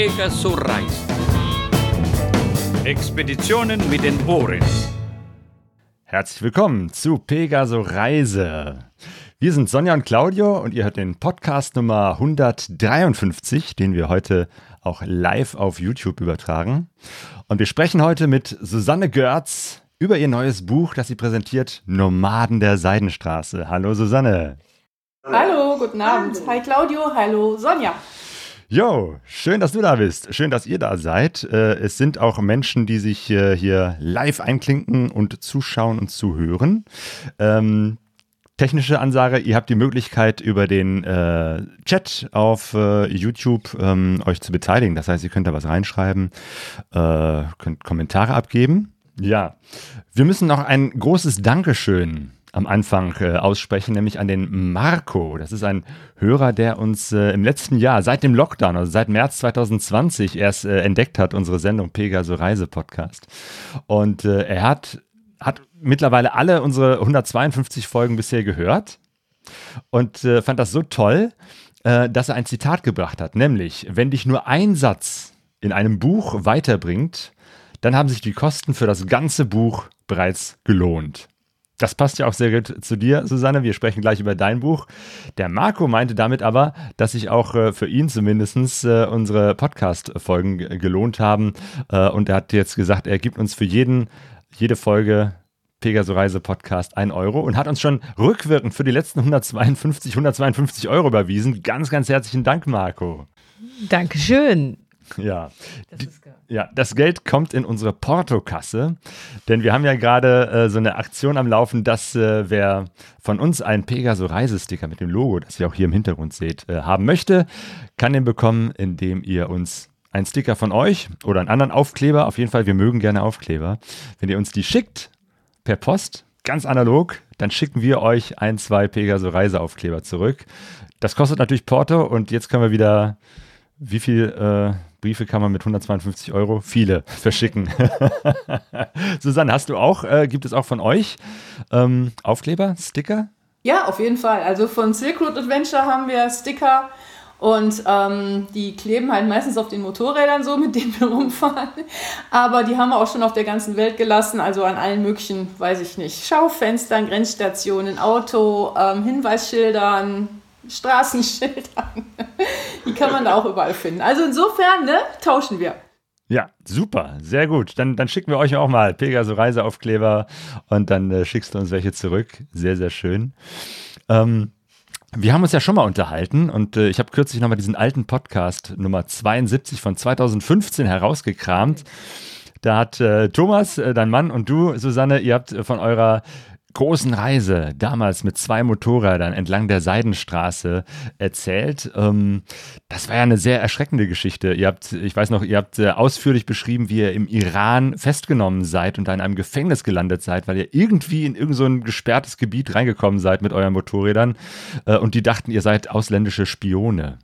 Pegaso reist. Expeditionen mit den Ohren. Herzlich willkommen zu Pegaso Reise. Wir sind Sonja und Claudio und ihr hört den Podcast Nummer 153, den wir heute auch live auf YouTube übertragen. Und wir sprechen heute mit Susanne Görz über ihr neues Buch, das sie präsentiert, Nomaden der Seidenstraße. Hallo Susanne. Hallo, guten Abend. Hi Claudio, hallo Sonja. Jo, schön, dass du da bist. Schön, dass ihr da seid. Äh, es sind auch Menschen, die sich hier live einklinken und zuschauen und zuhören. Ähm, technische Ansage, ihr habt die Möglichkeit über den äh, Chat auf äh, YouTube ähm, euch zu beteiligen. Das heißt, ihr könnt da was reinschreiben, äh, könnt Kommentare abgeben. Ja, wir müssen noch ein großes Dankeschön am Anfang äh, aussprechen, nämlich an den Marco. Das ist ein Hörer, der uns äh, im letzten Jahr, seit dem Lockdown, also seit März 2020 erst äh, entdeckt hat, unsere Sendung Pegaso Reise Podcast. Und äh, er hat, hat mittlerweile alle unsere 152 Folgen bisher gehört und äh, fand das so toll, äh, dass er ein Zitat gebracht hat, nämlich, wenn dich nur ein Satz in einem Buch weiterbringt, dann haben sich die Kosten für das ganze Buch bereits gelohnt. Das passt ja auch sehr gut zu dir, Susanne. Wir sprechen gleich über dein Buch. Der Marco meinte damit aber, dass sich auch äh, für ihn zumindest äh, unsere Podcast-Folgen gelohnt haben. Äh, und er hat jetzt gesagt, er gibt uns für jeden, jede Folge Pegaso Reise Podcast 1 Euro und hat uns schon rückwirkend für die letzten 152, 152 Euro überwiesen. Ganz, ganz herzlichen Dank, Marco. Dankeschön. Ja. Das ist geil. Ja, das Geld kommt in unsere Portokasse, denn wir haben ja gerade äh, so eine Aktion am Laufen, dass äh, wer von uns einen Pegaso Reisesticker mit dem Logo, das ihr auch hier im Hintergrund seht, äh, haben möchte, kann den bekommen, indem ihr uns einen Sticker von euch oder einen anderen Aufkleber, auf jeden Fall, wir mögen gerne Aufkleber, wenn ihr uns die schickt per Post, ganz analog, dann schicken wir euch ein, zwei Pegaso Reiseaufkleber zurück. Das kostet natürlich Porto und jetzt können wir wieder, wie viel äh, Briefe kann man mit 152 Euro viele verschicken. Susanne, hast du auch, äh, gibt es auch von euch ähm, Aufkleber, Sticker? Ja, auf jeden Fall. Also von Silk Road Adventure haben wir Sticker und ähm, die kleben halt meistens auf den Motorrädern so, mit denen wir rumfahren. Aber die haben wir auch schon auf der ganzen Welt gelassen, also an allen möglichen, weiß ich nicht, Schaufenstern, Grenzstationen, Auto, ähm, Hinweisschildern, Straßenschildern. Die kann man da auch überall finden. Also insofern, ne, tauschen wir. Ja, super, sehr gut. Dann, dann schicken wir euch auch mal Pegaso Reiseaufkleber und dann äh, schickst du uns welche zurück. Sehr, sehr schön. Ähm, wir haben uns ja schon mal unterhalten und äh, ich habe kürzlich nochmal diesen alten Podcast Nummer 72 von 2015 herausgekramt. Da hat äh, Thomas, äh, dein Mann und du, Susanne, ihr habt von eurer großen Reise damals mit zwei Motorrädern entlang der Seidenstraße erzählt. Ähm, das war ja eine sehr erschreckende Geschichte. Ihr habt, ich weiß noch, ihr habt äh, ausführlich beschrieben, wie ihr im Iran festgenommen seid und da in einem Gefängnis gelandet seid, weil ihr irgendwie in irgendein so gesperrtes Gebiet reingekommen seid mit euren Motorrädern äh, und die dachten, ihr seid ausländische Spione.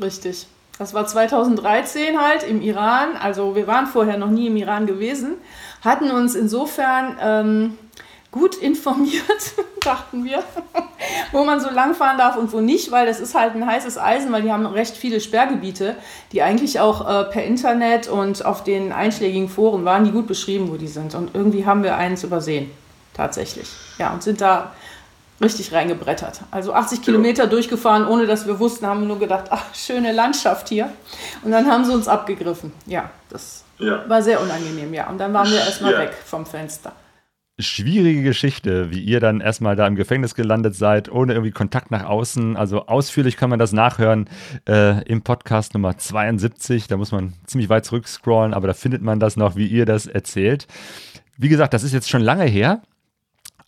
Richtig. Das war 2013 halt im Iran. Also wir waren vorher noch nie im Iran gewesen, hatten uns insofern ähm, gut informiert, dachten wir, wo man so lang fahren darf und wo nicht, weil das ist halt ein heißes Eisen, weil die haben recht viele Sperrgebiete, die eigentlich auch äh, per Internet und auf den einschlägigen Foren waren, die gut beschrieben, wo die sind. Und irgendwie haben wir eins übersehen, tatsächlich. Ja, und sind da richtig reingebrettert. Also 80 Kilometer durchgefahren, ohne dass wir wussten, haben wir nur gedacht, ach, schöne Landschaft hier. Und dann haben sie uns abgegriffen. Ja, das ja. war sehr unangenehm, ja. Und dann waren wir erstmal ja. weg vom Fenster schwierige Geschichte, wie ihr dann erstmal da im Gefängnis gelandet seid, ohne irgendwie Kontakt nach außen. Also ausführlich kann man das nachhören äh, im Podcast Nummer 72. Da muss man ziemlich weit zurückscrollen, aber da findet man das noch, wie ihr das erzählt. Wie gesagt, das ist jetzt schon lange her.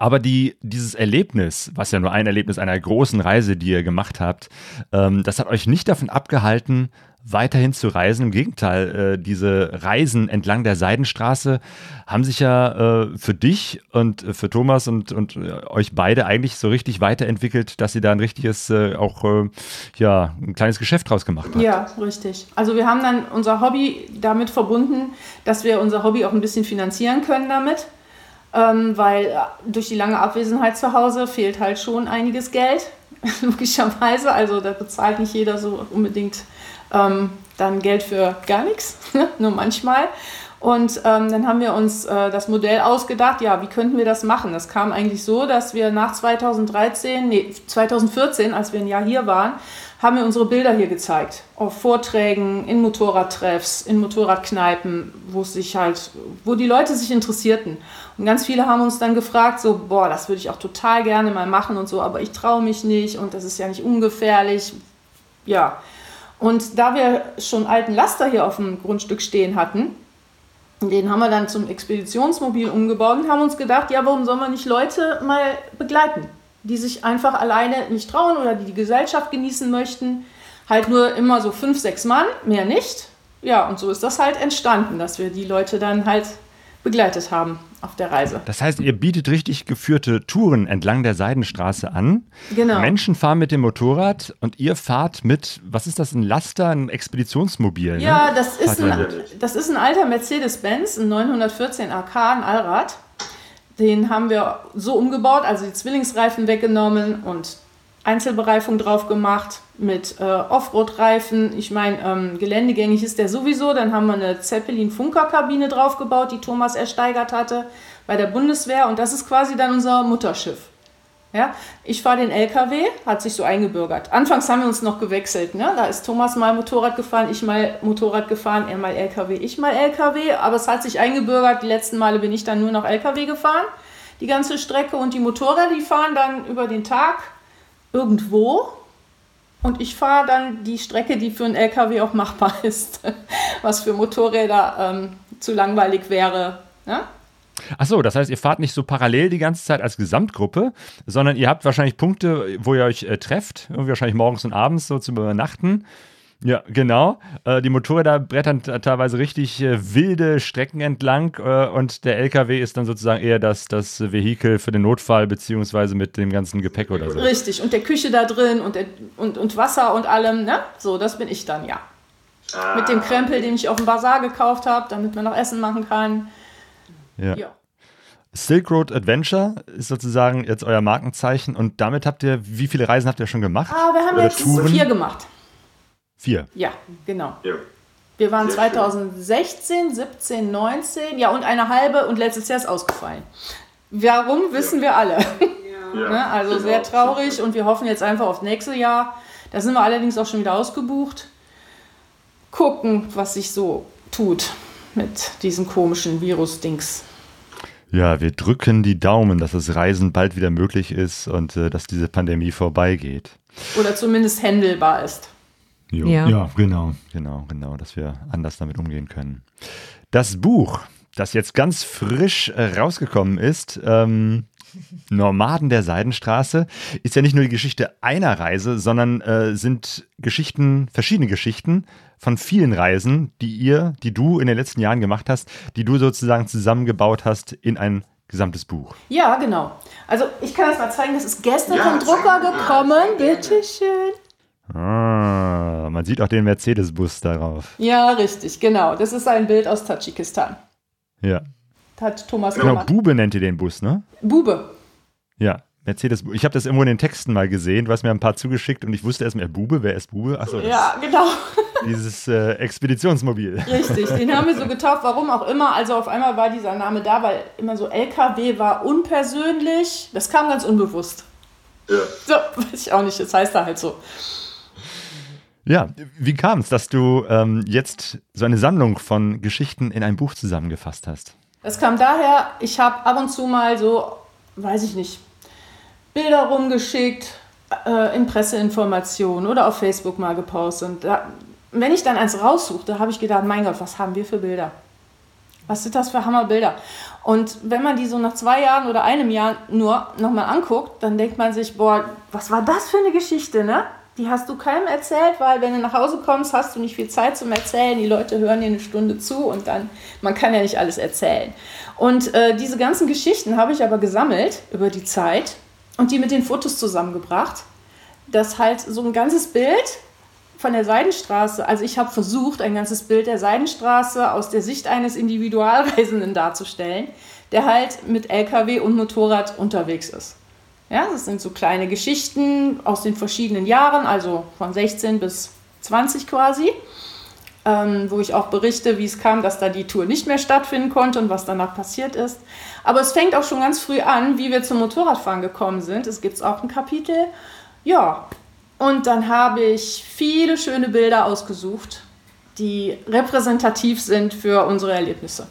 Aber die, dieses Erlebnis, was ja nur ein Erlebnis einer großen Reise, die ihr gemacht habt, ähm, das hat euch nicht davon abgehalten, weiterhin zu reisen. Im Gegenteil, äh, diese Reisen entlang der Seidenstraße haben sich ja äh, für dich und äh, für Thomas und, und äh, euch beide eigentlich so richtig weiterentwickelt, dass ihr da ein richtiges, äh, auch äh, ja, ein kleines Geschäft draus gemacht habt. Ja, richtig. Also wir haben dann unser Hobby damit verbunden, dass wir unser Hobby auch ein bisschen finanzieren können damit. Ähm, weil durch die lange Abwesenheit zu Hause fehlt halt schon einiges Geld, logischerweise. Also da bezahlt nicht jeder so unbedingt ähm, dann Geld für gar nichts, nur manchmal. Und ähm, dann haben wir uns äh, das Modell ausgedacht, ja, wie könnten wir das machen? Das kam eigentlich so, dass wir nach 2013, nee, 2014, als wir ein Jahr hier waren, haben wir unsere Bilder hier gezeigt. Auf Vorträgen, in Motorradtreffs, in Motorradkneipen, wo sich halt, wo die Leute sich interessierten. Und ganz viele haben uns dann gefragt, so, boah, das würde ich auch total gerne mal machen und so, aber ich traue mich nicht und das ist ja nicht ungefährlich. Ja. Und da wir schon alten Laster hier auf dem Grundstück stehen hatten, den haben wir dann zum Expeditionsmobil umgebaut und haben uns gedacht, ja, warum sollen wir nicht Leute mal begleiten, die sich einfach alleine nicht trauen oder die die Gesellschaft genießen möchten. Halt nur immer so fünf, sechs Mann, mehr nicht. Ja, und so ist das halt entstanden, dass wir die Leute dann halt begleitet haben auf der Reise. Das heißt, ihr bietet richtig geführte Touren entlang der Seidenstraße an. Genau. Menschen fahren mit dem Motorrad und ihr fahrt mit, was ist das, ein Laster, ein Expeditionsmobil? ne? Ja, das ist, ein, das ist ein alter Mercedes-Benz, ein 914 AK, ein Allrad. Den haben wir so umgebaut, also die Zwillingsreifen weggenommen und Einzelbereifung drauf gemacht mit äh, Offroad-Reifen. Ich meine, ähm, geländegängig ist der sowieso. Dann haben wir eine Zeppelin-Funkerkabine draufgebaut, die Thomas ersteigert hatte bei der Bundeswehr. Und das ist quasi dann unser Mutterschiff. Ja, ich fahre den LKW, hat sich so eingebürgert. Anfangs haben wir uns noch gewechselt. Ne? Da ist Thomas mal Motorrad gefahren, ich mal Motorrad gefahren, er mal LKW, ich mal LKW. Aber es hat sich eingebürgert. Die letzten Male bin ich dann nur noch LKW gefahren, die ganze Strecke. Und die Motorräder, die fahren dann über den Tag irgendwo. Und ich fahre dann die Strecke, die für einen LKW auch machbar ist. Was für Motorräder ähm, zu langweilig wäre. Ne? Ach so, das heißt, ihr fahrt nicht so parallel die ganze Zeit als Gesamtgruppe, sondern ihr habt wahrscheinlich Punkte, wo ihr euch äh, trefft, irgendwie wahrscheinlich morgens und abends so zum Übernachten. Ja, genau. Äh, die Motorräder brettern teilweise richtig äh, wilde Strecken entlang äh, und der LKW ist dann sozusagen eher das, das Vehikel für den Notfall, beziehungsweise mit dem ganzen Gepäck oder so. Richtig, und der Küche da drin und, der, und, und Wasser und allem, ne? So, das bin ich dann, ja. Mit dem Krempel, den ich auf dem Bazar gekauft habe, damit man noch Essen machen kann. Ja. Ja. Silk Road Adventure ist sozusagen jetzt euer Markenzeichen und damit habt ihr, wie viele Reisen habt ihr schon gemacht? Ah, wir haben Oder jetzt Touren? vier gemacht. Vier. Ja, genau. Ja. Wir waren Sehr schön. 2016, 17, 19, ja, und eine halbe und letztes Jahr ist ausgefallen. Warum, wissen wir alle. Ja, Ne? Also genau. sehr traurig und wir hoffen jetzt einfach aufs nächste Jahr. Da sind wir allerdings auch schon wieder ausgebucht. Gucken, was sich so tut mit diesem komischen Virus-Dings. Ja, wir drücken die Daumen, dass das Reisen bald wieder möglich ist und äh, dass diese Pandemie vorbeigeht. Oder zumindest händelbar ist. Jo. Ja. genau. Genau, genau, dass wir anders damit umgehen können. Das Buch, das jetzt ganz frisch äh, rausgekommen ist, ähm, Nomaden der Seidenstraße, ist ja nicht nur die Geschichte einer Reise, sondern äh, sind Geschichten, verschiedene Geschichten von vielen Reisen, die ihr, die du in den letzten Jahren gemacht hast, die du sozusagen zusammengebaut hast in ein gesamtes Buch. Ja, genau. Also ich kann das mal zeigen, das ist gestern Ja, vom Drucker gekommen. Ja, Bitte schön. Ah, man sieht auch den Mercedes-Bus darauf. Ja, richtig, genau. Das ist ein Bild aus Tadschikistan. Ja. Hat Thomas Genau, gemacht. Bube nennt ihr den Bus, ne? Bube. Ja, Mercedes. Ich habe das irgendwo in den Texten mal gesehen, du hast mir ein paar zugeschickt und ich wusste erstmal, Bube, wer ist Bube? Achso, Ja, genau. dieses äh, Expeditionsmobil. Richtig, den haben wir so getauft, warum auch immer. Also auf einmal war dieser Name da, weil immer so LKW war unpersönlich. Das kam ganz unbewusst. Ja. So, weiß ich auch nicht, das heißt da halt so. Ja, wie kam es, dass du ähm, jetzt so eine Sammlung von Geschichten in ein Buch zusammengefasst hast? Das kam daher, ich habe ab und zu mal so, weiß ich nicht, Bilder rumgeschickt, äh, in Presseinformationen oder auf Facebook mal gepostet. Und da, wenn ich dann eins raussuchte, habe ich gedacht, mein Gott, was haben wir für Bilder? Was sind das für Hammerbilder? Und wenn man die so nach zwei Jahren oder einem Jahr nur nochmal anguckt, dann denkt man sich, boah, was war das für eine Geschichte, ne? Die hast du keinem erzählt, weil wenn du nach Hause kommst, hast du nicht viel Zeit zum Erzählen. Die Leute hören dir eine Stunde zu und dann, man kann ja nicht alles erzählen. Und äh, diese ganzen Geschichten habe ich aber gesammelt über die Zeit und die mit den Fotos zusammengebracht, dass halt so ein ganzes Bild von der Seidenstraße, also ich habe versucht, ein ganzes Bild der Seidenstraße aus der Sicht eines Individualreisenden darzustellen, der halt mit LKW und Motorrad unterwegs ist. Ja, das sind so kleine Geschichten aus den verschiedenen Jahren, also von 16 bis 20 quasi. ähm, wo ich auch berichte, wie es kam, dass da die Tour nicht mehr stattfinden konnte und was danach passiert ist. Aber es fängt auch schon ganz früh an, wie wir zum Motorradfahren gekommen sind. Es gibt auch ein Kapitel. Ja, und dann habe ich viele schöne Bilder ausgesucht, die repräsentativ sind für unsere Erlebnisse.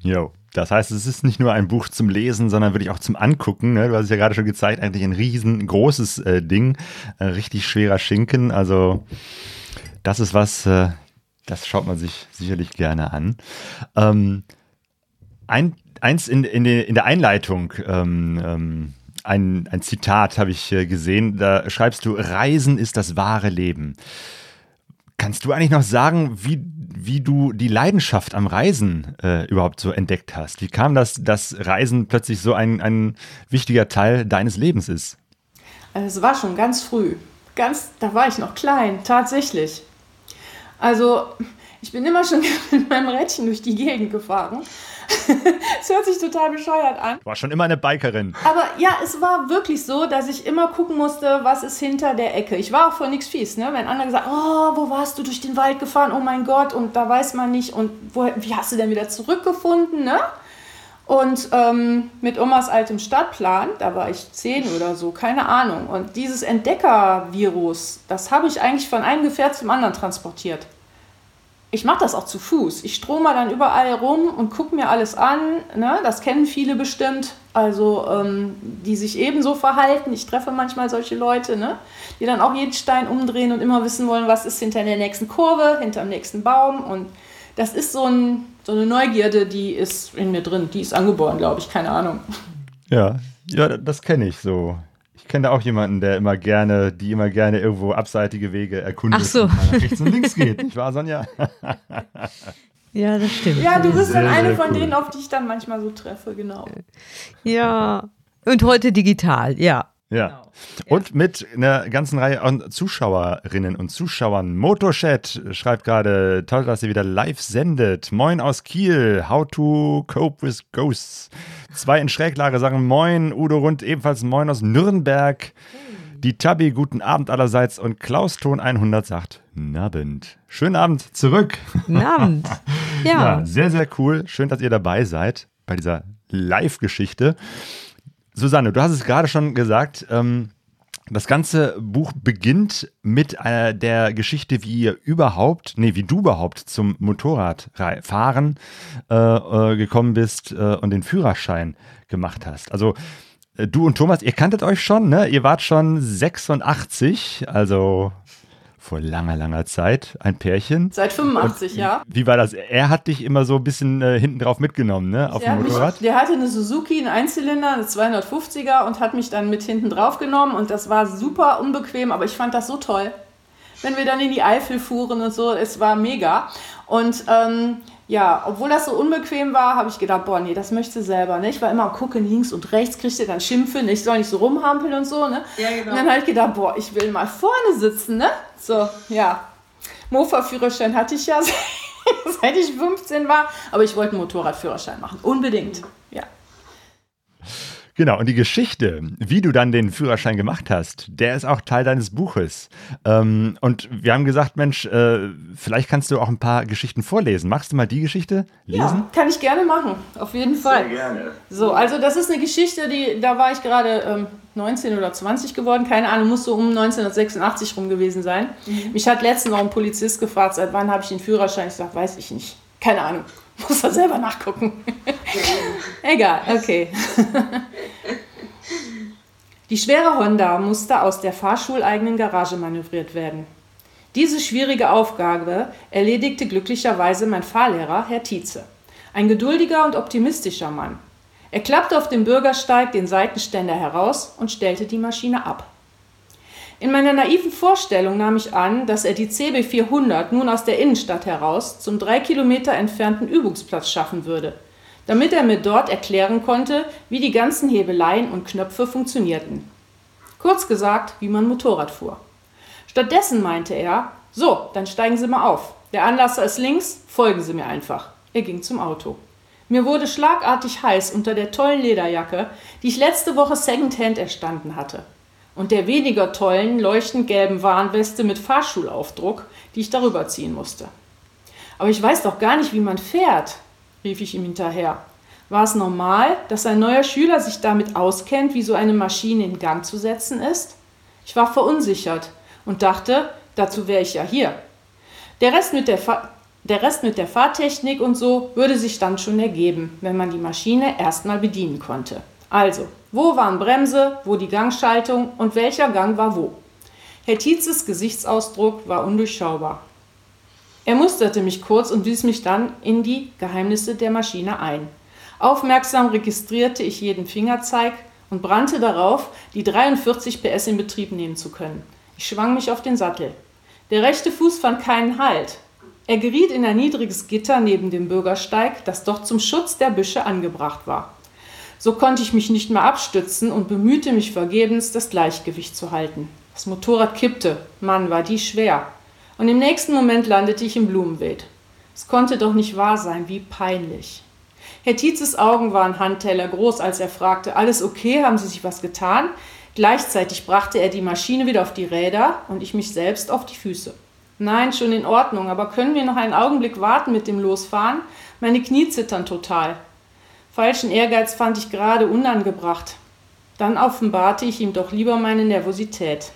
Jo. Das heißt, es ist nicht nur ein Buch zum Lesen, sondern wirklich auch zum Angucken. Ne? Du hast es ja gerade schon gezeigt, eigentlich ein riesengroßes äh, Ding, ein richtig schwerer Schinken. Also das ist was, äh, das schaut man sich sicherlich gerne an. Ähm, ein, eins in, in, de, in der Einleitung, ähm, ähm, ein, ein Zitat habe ich äh, gesehen, da schreibst du, Reisen ist das wahre Leben. Kannst du eigentlich noch sagen, wie, wie du die Leidenschaft am Reisen äh, überhaupt so entdeckt hast? Wie kam das, dass Reisen plötzlich so ein, ein wichtiger Teil deines Lebens ist? Also es war schon ganz früh. Ganz, da war ich noch klein, tatsächlich. Also ich bin immer schon mit meinem Rädchen durch die Gegend gefahren Es hört sich total bescheuert an. War schon immer eine Bikerin. Aber ja, es war wirklich so, dass ich immer gucken musste, was ist hinter der Ecke. Ich war auch vor nichts fies, ne? Wenn andere gesagt, oh, wo warst du durch den Wald gefahren? Oh mein Gott, und da weiß man nicht. Und wo, wie hast du denn wieder zurückgefunden, ne? Und ähm, mit Omas altem Stadtplan, da war ich zehn oder so, keine Ahnung. Und dieses Entdeckervirus, das habe ich eigentlich von einem Gefährt zum anderen transportiert ich mache das auch zu Fuß. Ich strome dann überall rum und gucke mir alles an. Ne? Das kennen viele bestimmt, also ähm, die sich ebenso verhalten. Ich treffe manchmal solche Leute, ne? die dann auch jeden Stein umdrehen und immer wissen wollen, was ist hinter der nächsten Kurve, hinter dem nächsten Baum. Und das ist so, ein, so eine Neugierde, die ist in mir drin. Die ist angeboren, glaube ich, keine Ahnung. Ja, ja das kenne ich so kenne auch jemanden, der immer gerne, die immer gerne irgendwo abseitige Wege erkundet Ach so. und rechts und links geht. Nicht wahr, Sonja? Ja, das stimmt. Ja, du bist sehr, dann eine von cool. denen, auf die ich dann manchmal so treffe, genau. Ja. Und heute digital, ja. Ja. Genau. Und mit einer ganzen Reihe an Zuschauerinnen und Zuschauern. Motorchat schreibt gerade, toll, dass ihr wieder live sendet. Moin aus Kiel, how to cope with ghosts. Zwei in Schräglage sagen Moin, Udo Rund ebenfalls Moin aus Nürnberg. Die Tabi, guten Abend allerseits. Und Klaus Ton 100 sagt, Nabend. Schönen Abend zurück. Nabend. Ja. ja. Sehr, sehr cool. Schön, dass ihr dabei seid bei dieser Live-Geschichte. Susanne, du hast es gerade schon gesagt. Ähm, das ganze Buch beginnt mit äh, der Geschichte, wie ihr überhaupt, nee, wie du überhaupt zum Motorradfahren äh, äh, gekommen bist äh, und den Führerschein gemacht hast. Also äh, du und Thomas, ihr kanntet euch schon, ne? Ihr wart schon 86, also vor langer, langer Zeit ein Pärchen. Seit 85, Und ja. Wie war das? Er hat dich immer so ein bisschen äh, hinten drauf mitgenommen, ne? Auf der dem Motorrad? Mich, der hatte eine Suzuki, einen Einzylinder, eine 250er und hat mich dann mit hinten drauf genommen und das war super unbequem, aber ich fand das so toll. Wenn wir dann in die Eifel fuhren und so, es war mega. Und ähm, ja, obwohl das so unbequem war, habe ich gedacht, boah, nee, das möchte selber. Ne? Ich war immer am gucken, links und rechts, kriegte dann Schimpfe, ne? ich soll nicht so rumhampeln und so. Ne? Ja, genau. Und dann habe ich gedacht, boah, ich will mal vorne sitzen. Ne? So, ja. Mofa-Führerschein hatte ich ja, seit ich 15 war, aber ich wollte einen Motorradführerschein machen, unbedingt. Ja. Genau, und die Geschichte, wie du dann den Führerschein gemacht hast, der ist auch Teil deines Buches. Ähm, und wir haben gesagt, Mensch, äh, vielleicht kannst du auch ein paar Geschichten vorlesen. Machst du mal die Geschichte lesen? Ja, kann ich gerne machen, auf jeden Fall. Sehr gerne. So, also das ist eine Geschichte, die, da war ich gerade ähm, 19 oder 20 geworden, keine Ahnung, muss so um 1986 rum gewesen sein. Mhm. Mich hat letztens noch ein Polizist gefragt, seit wann habe ich den Führerschein? Ich sage, weiß ich nicht. Keine Ahnung. Muss er selber nachgucken. Egal, okay. Die schwere Honda musste aus der fahrschuleigenen Garage manövriert werden. Diese schwierige Aufgabe erledigte glücklicherweise mein Fahrlehrer, Herr Tietze. Ein geduldiger und optimistischer Mann. Er klappte auf dem Bürgersteig den Seitenständer heraus und stellte die Maschine ab. In meiner naiven Vorstellung nahm ich an, dass er die CB 400 nun aus der Innenstadt heraus zum drei Kilometer entfernten Übungsplatz schaffen würde, damit er mir dort erklären konnte, wie die ganzen Hebeleien und Knöpfe funktionierten. Kurz gesagt, wie man Motorrad fuhr. Stattdessen meinte er, so, dann steigen Sie mal auf. Der Anlasser ist links, folgen Sie mir einfach. Er ging zum Auto. Mir wurde schlagartig heiß unter der tollen Lederjacke, die ich letzte Woche secondhand erstanden hatte und der weniger tollen, leuchtend gelben Warnweste mit Fahrschulaufdruck, die ich darüber ziehen musste. Aber ich weiß doch gar nicht, wie man fährt, rief ich ihm hinterher. War es normal, dass ein neuer Schüler sich damit auskennt, wie so eine Maschine in Gang zu setzen ist? Ich war verunsichert und dachte, dazu wäre ich ja hier. Der Rest, mit der, der Rest mit der Fahrtechnik und so würde sich dann schon ergeben, wenn man die Maschine erstmal bedienen konnte. Also, wo waren Bremse, wo die Gangschaltung und welcher Gang war wo? Herr Tietzes Gesichtsausdruck war undurchschaubar. Er musterte mich kurz und wies mich dann in die Geheimnisse der Maschine ein. Aufmerksam registrierte ich jeden Fingerzeig und brannte darauf, die 43 PS in Betrieb nehmen zu können. Ich schwang mich auf den Sattel. Der rechte Fuß fand keinen Halt. Er geriet in ein niedriges Gitter neben dem Bürgersteig, das doch zum Schutz der Büsche angebracht war. So konnte ich mich nicht mehr abstützen und bemühte mich vergebens, das Gleichgewicht zu halten. Das Motorrad kippte. Mann, war die schwer und im nächsten Moment landete ich im Blumenbeet. Es konnte doch nicht wahr sein, wie peinlich. Herr Tietzes Augen waren Handteller groß, als er fragte, alles okay, haben Sie sich was getan? Gleichzeitig brachte er die Maschine wieder auf die Räder und ich mich selbst auf die Füße. Nein, schon in Ordnung, aber können wir noch einen Augenblick warten mit dem Losfahren? Meine Knie zittern total. Falschen Ehrgeiz fand ich gerade unangebracht. Dann offenbarte ich ihm doch lieber meine Nervosität.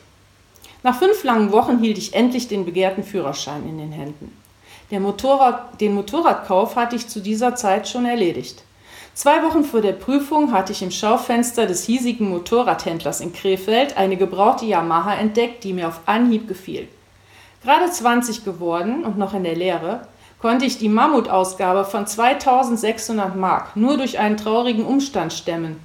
Nach fünf langen Wochen hielt ich endlich den begehrten Führerschein in den Händen. Motorrad, den Motorradkauf hatte ich zu dieser Zeit schon erledigt. Zwei Wochen vor der Prüfung hatte ich im Schaufenster des hiesigen Motorradhändlers in Krefeld eine gebrauchte Yamaha entdeckt, die mir auf Anhieb gefiel. Gerade 20 geworden und noch in der Lehre, konnte ich die Mammutausgabe von 2600 Mark nur durch einen traurigen Umstand stemmen.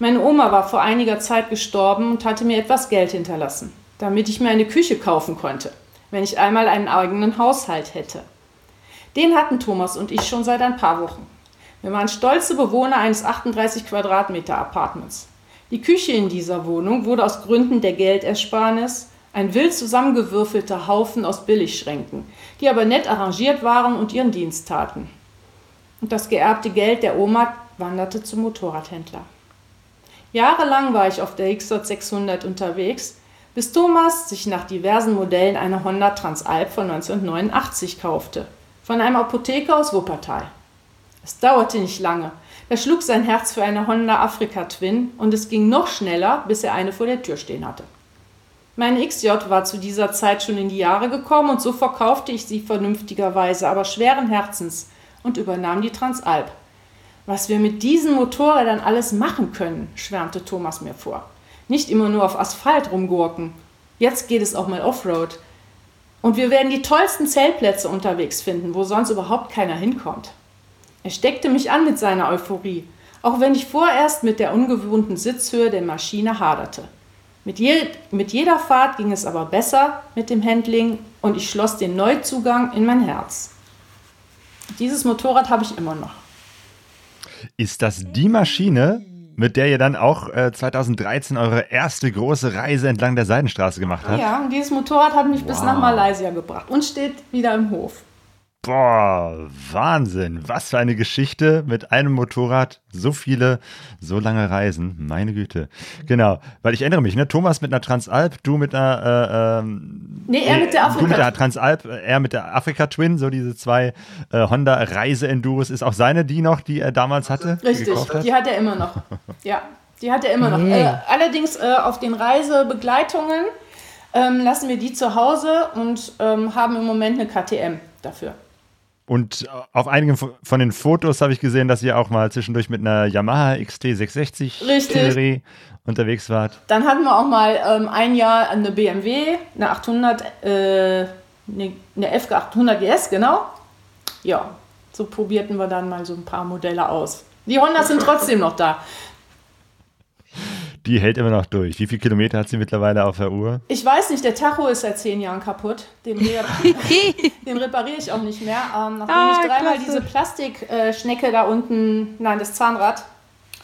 Meine Oma war vor einiger Zeit gestorben und hatte mir etwas Geld hinterlassen damit ich mir eine Küche kaufen konnte, wenn ich einmal einen eigenen Haushalt hätte. Den hatten Thomas und ich schon seit ein paar Wochen. Wir waren stolze Bewohner eines 38 Quadratmeter Apartments. Die Küche in dieser Wohnung wurde aus Gründen der Geldersparnis ein wild zusammengewürfelter Haufen aus Billigschränken, die aber nett arrangiert waren und ihren Dienst taten. Und das geerbte Geld der Oma wanderte zum Motorradhändler. Jahrelang war ich auf der Hixot 600 unterwegs bis Thomas sich nach diversen Modellen eine Honda Transalp von 1989 kaufte, von einem Apotheker aus Wuppertal. Es dauerte nicht lange, da schlug sein Herz für eine Honda Afrika Twin und es ging noch schneller, bis er eine vor der Tür stehen hatte. Meine XJ war zu dieser Zeit schon in die Jahre gekommen und so verkaufte ich sie vernünftigerweise, aber schweren Herzens und übernahm die Transalp. Was wir mit diesen Motorrädern alles machen können, schwärmte Thomas mir vor. Nicht immer nur auf Asphalt rumgurken. Jetzt geht es auch mal Offroad. Und wir werden die tollsten Zeltplätze unterwegs finden, wo sonst überhaupt keiner hinkommt. Er steckte mich an mit seiner Euphorie, auch wenn ich vorerst mit der ungewohnten Sitzhöhe der Maschine haderte. Mit, je mit jeder Fahrt ging es aber besser mit dem Handling und ich schloss den Neuzugang in mein Herz. Dieses Motorrad habe ich immer noch. Ist das die Maschine, mit der ihr dann auch äh, 2013 eure erste große Reise entlang der Seidenstraße gemacht habt. Ja, und dieses Motorrad hat mich wow. bis nach Malaysia gebracht und steht wieder im Hof. Boah, Wahnsinn. Was für eine Geschichte mit einem Motorrad. So viele, so lange Reisen. Meine Güte. Genau, weil ich erinnere mich, ne? Thomas mit einer Transalp, du mit einer. Äh, ähm, nee, er mit der Afrika. Du mit der Transalp, er mit der Afrika Twin, so diese zwei äh, Honda Reise-Enduros. Ist auch seine die noch, die er damals hatte? Richtig, hat? die hat er immer noch. Ja, die hat er immer noch. Mhm. Äh, allerdings äh, auf den Reisebegleitungen ähm, lassen wir die zu Hause und ähm, haben im Moment eine KTM dafür. Und auf einigen von den Fotos habe ich gesehen, dass ihr auch mal zwischendurch mit einer Yamaha XT660 unterwegs wart. Dann hatten wir auch mal ähm, ein Jahr eine BMW, eine 800, äh, eine, eine FG 800 GS, genau. Ja, so probierten wir dann mal so ein paar Modelle aus. Die Hondas sind trotzdem noch da. Die hält immer noch durch. Wie viele Kilometer hat sie mittlerweile auf der Uhr? Ich weiß nicht, der Tacho ist seit zehn Jahren kaputt. Den, den repariere ich auch nicht mehr. Ähm, nachdem ah, ich dreimal klasse. diese Plastikschnecke da unten, nein, das Zahnrad,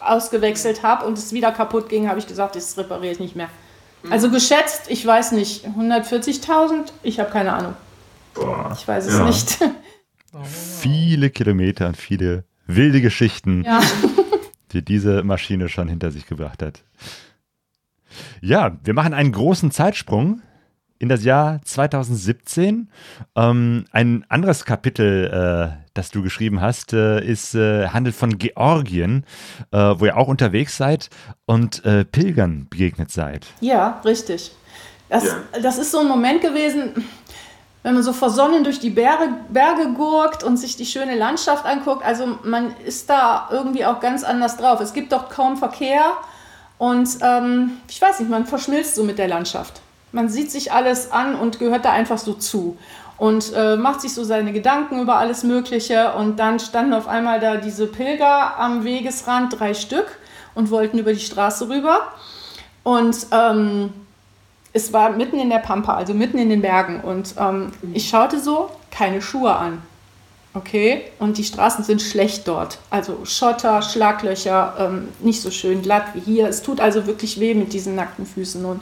ausgewechselt habe und es wieder kaputt ging, habe ich gesagt, das repariere ich nicht mehr. Mhm. Also geschätzt, ich weiß nicht, 140.000? Ich habe keine Ahnung. Boah, ich weiß es ja. nicht. Viele Kilometer und viele wilde Geschichten. Ja die diese Maschine schon hinter sich gebracht hat. Ja, wir machen einen großen Zeitsprung. in das Jahr 2017. Ähm, ein anderes Kapitel, äh, das du geschrieben hast, äh, ist äh, handelt von Georgien, äh, wo ihr auch unterwegs seid und äh, Pilgern begegnet seid. Ja, richtig. Das, Ja. das ist so ein Moment gewesen, wenn man so vor Sonnen durch die Berge, Berge gurkt und sich die schöne Landschaft anguckt. Also man ist da irgendwie auch ganz anders drauf. Es gibt doch kaum Verkehr und ähm, ich weiß nicht, man verschmilzt so mit der Landschaft. Man sieht sich alles an und gehört da einfach so zu und äh, macht sich so seine Gedanken über alles Mögliche. Und dann standen auf einmal da diese Pilger am Wegesrand, drei Stück, und wollten über die Straße rüber. Und ähm, es war mitten in der Pampa, also mitten in den Bergen. Und ähm, ich schaute so, keine Schuhe an. Okay, und die Straßen sind schlecht dort. Also Schotter, Schlaglöcher, ähm, nicht so schön glatt wie hier. Es tut also wirklich weh mit diesen nackten Füßen. Und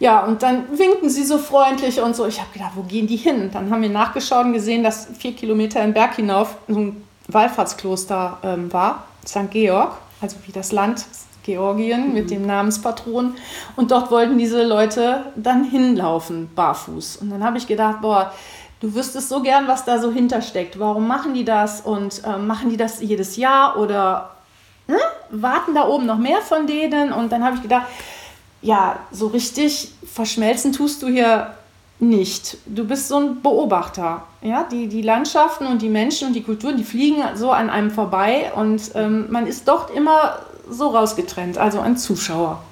ja, und dann winkten sie so freundlich und so. Ich habe gedacht, wo gehen die hin? Dann haben wir nachgeschaut und gesehen, dass vier Kilometer im Berg hinauf so ein Wallfahrtskloster ähm, war, St. Georg, also wie das Land Georgien mit dem Namenspatron. Und dort wollten diese Leute dann hinlaufen, barfuß. Und dann habe ich gedacht, boah, du wüsstest so gern, was da so hintersteckt. Warum machen die das? Und ähm, machen die das jedes Jahr oder ne? warten da oben noch mehr von denen? Und dann habe ich gedacht, ja, so richtig verschmelzen tust du hier nicht. Du bist so ein Beobachter. Ja, die, die Landschaften und die Menschen und die Kulturen, die fliegen so an einem vorbei und ähm, man ist doch immer so rausgetrennt, also ein Zuschauer.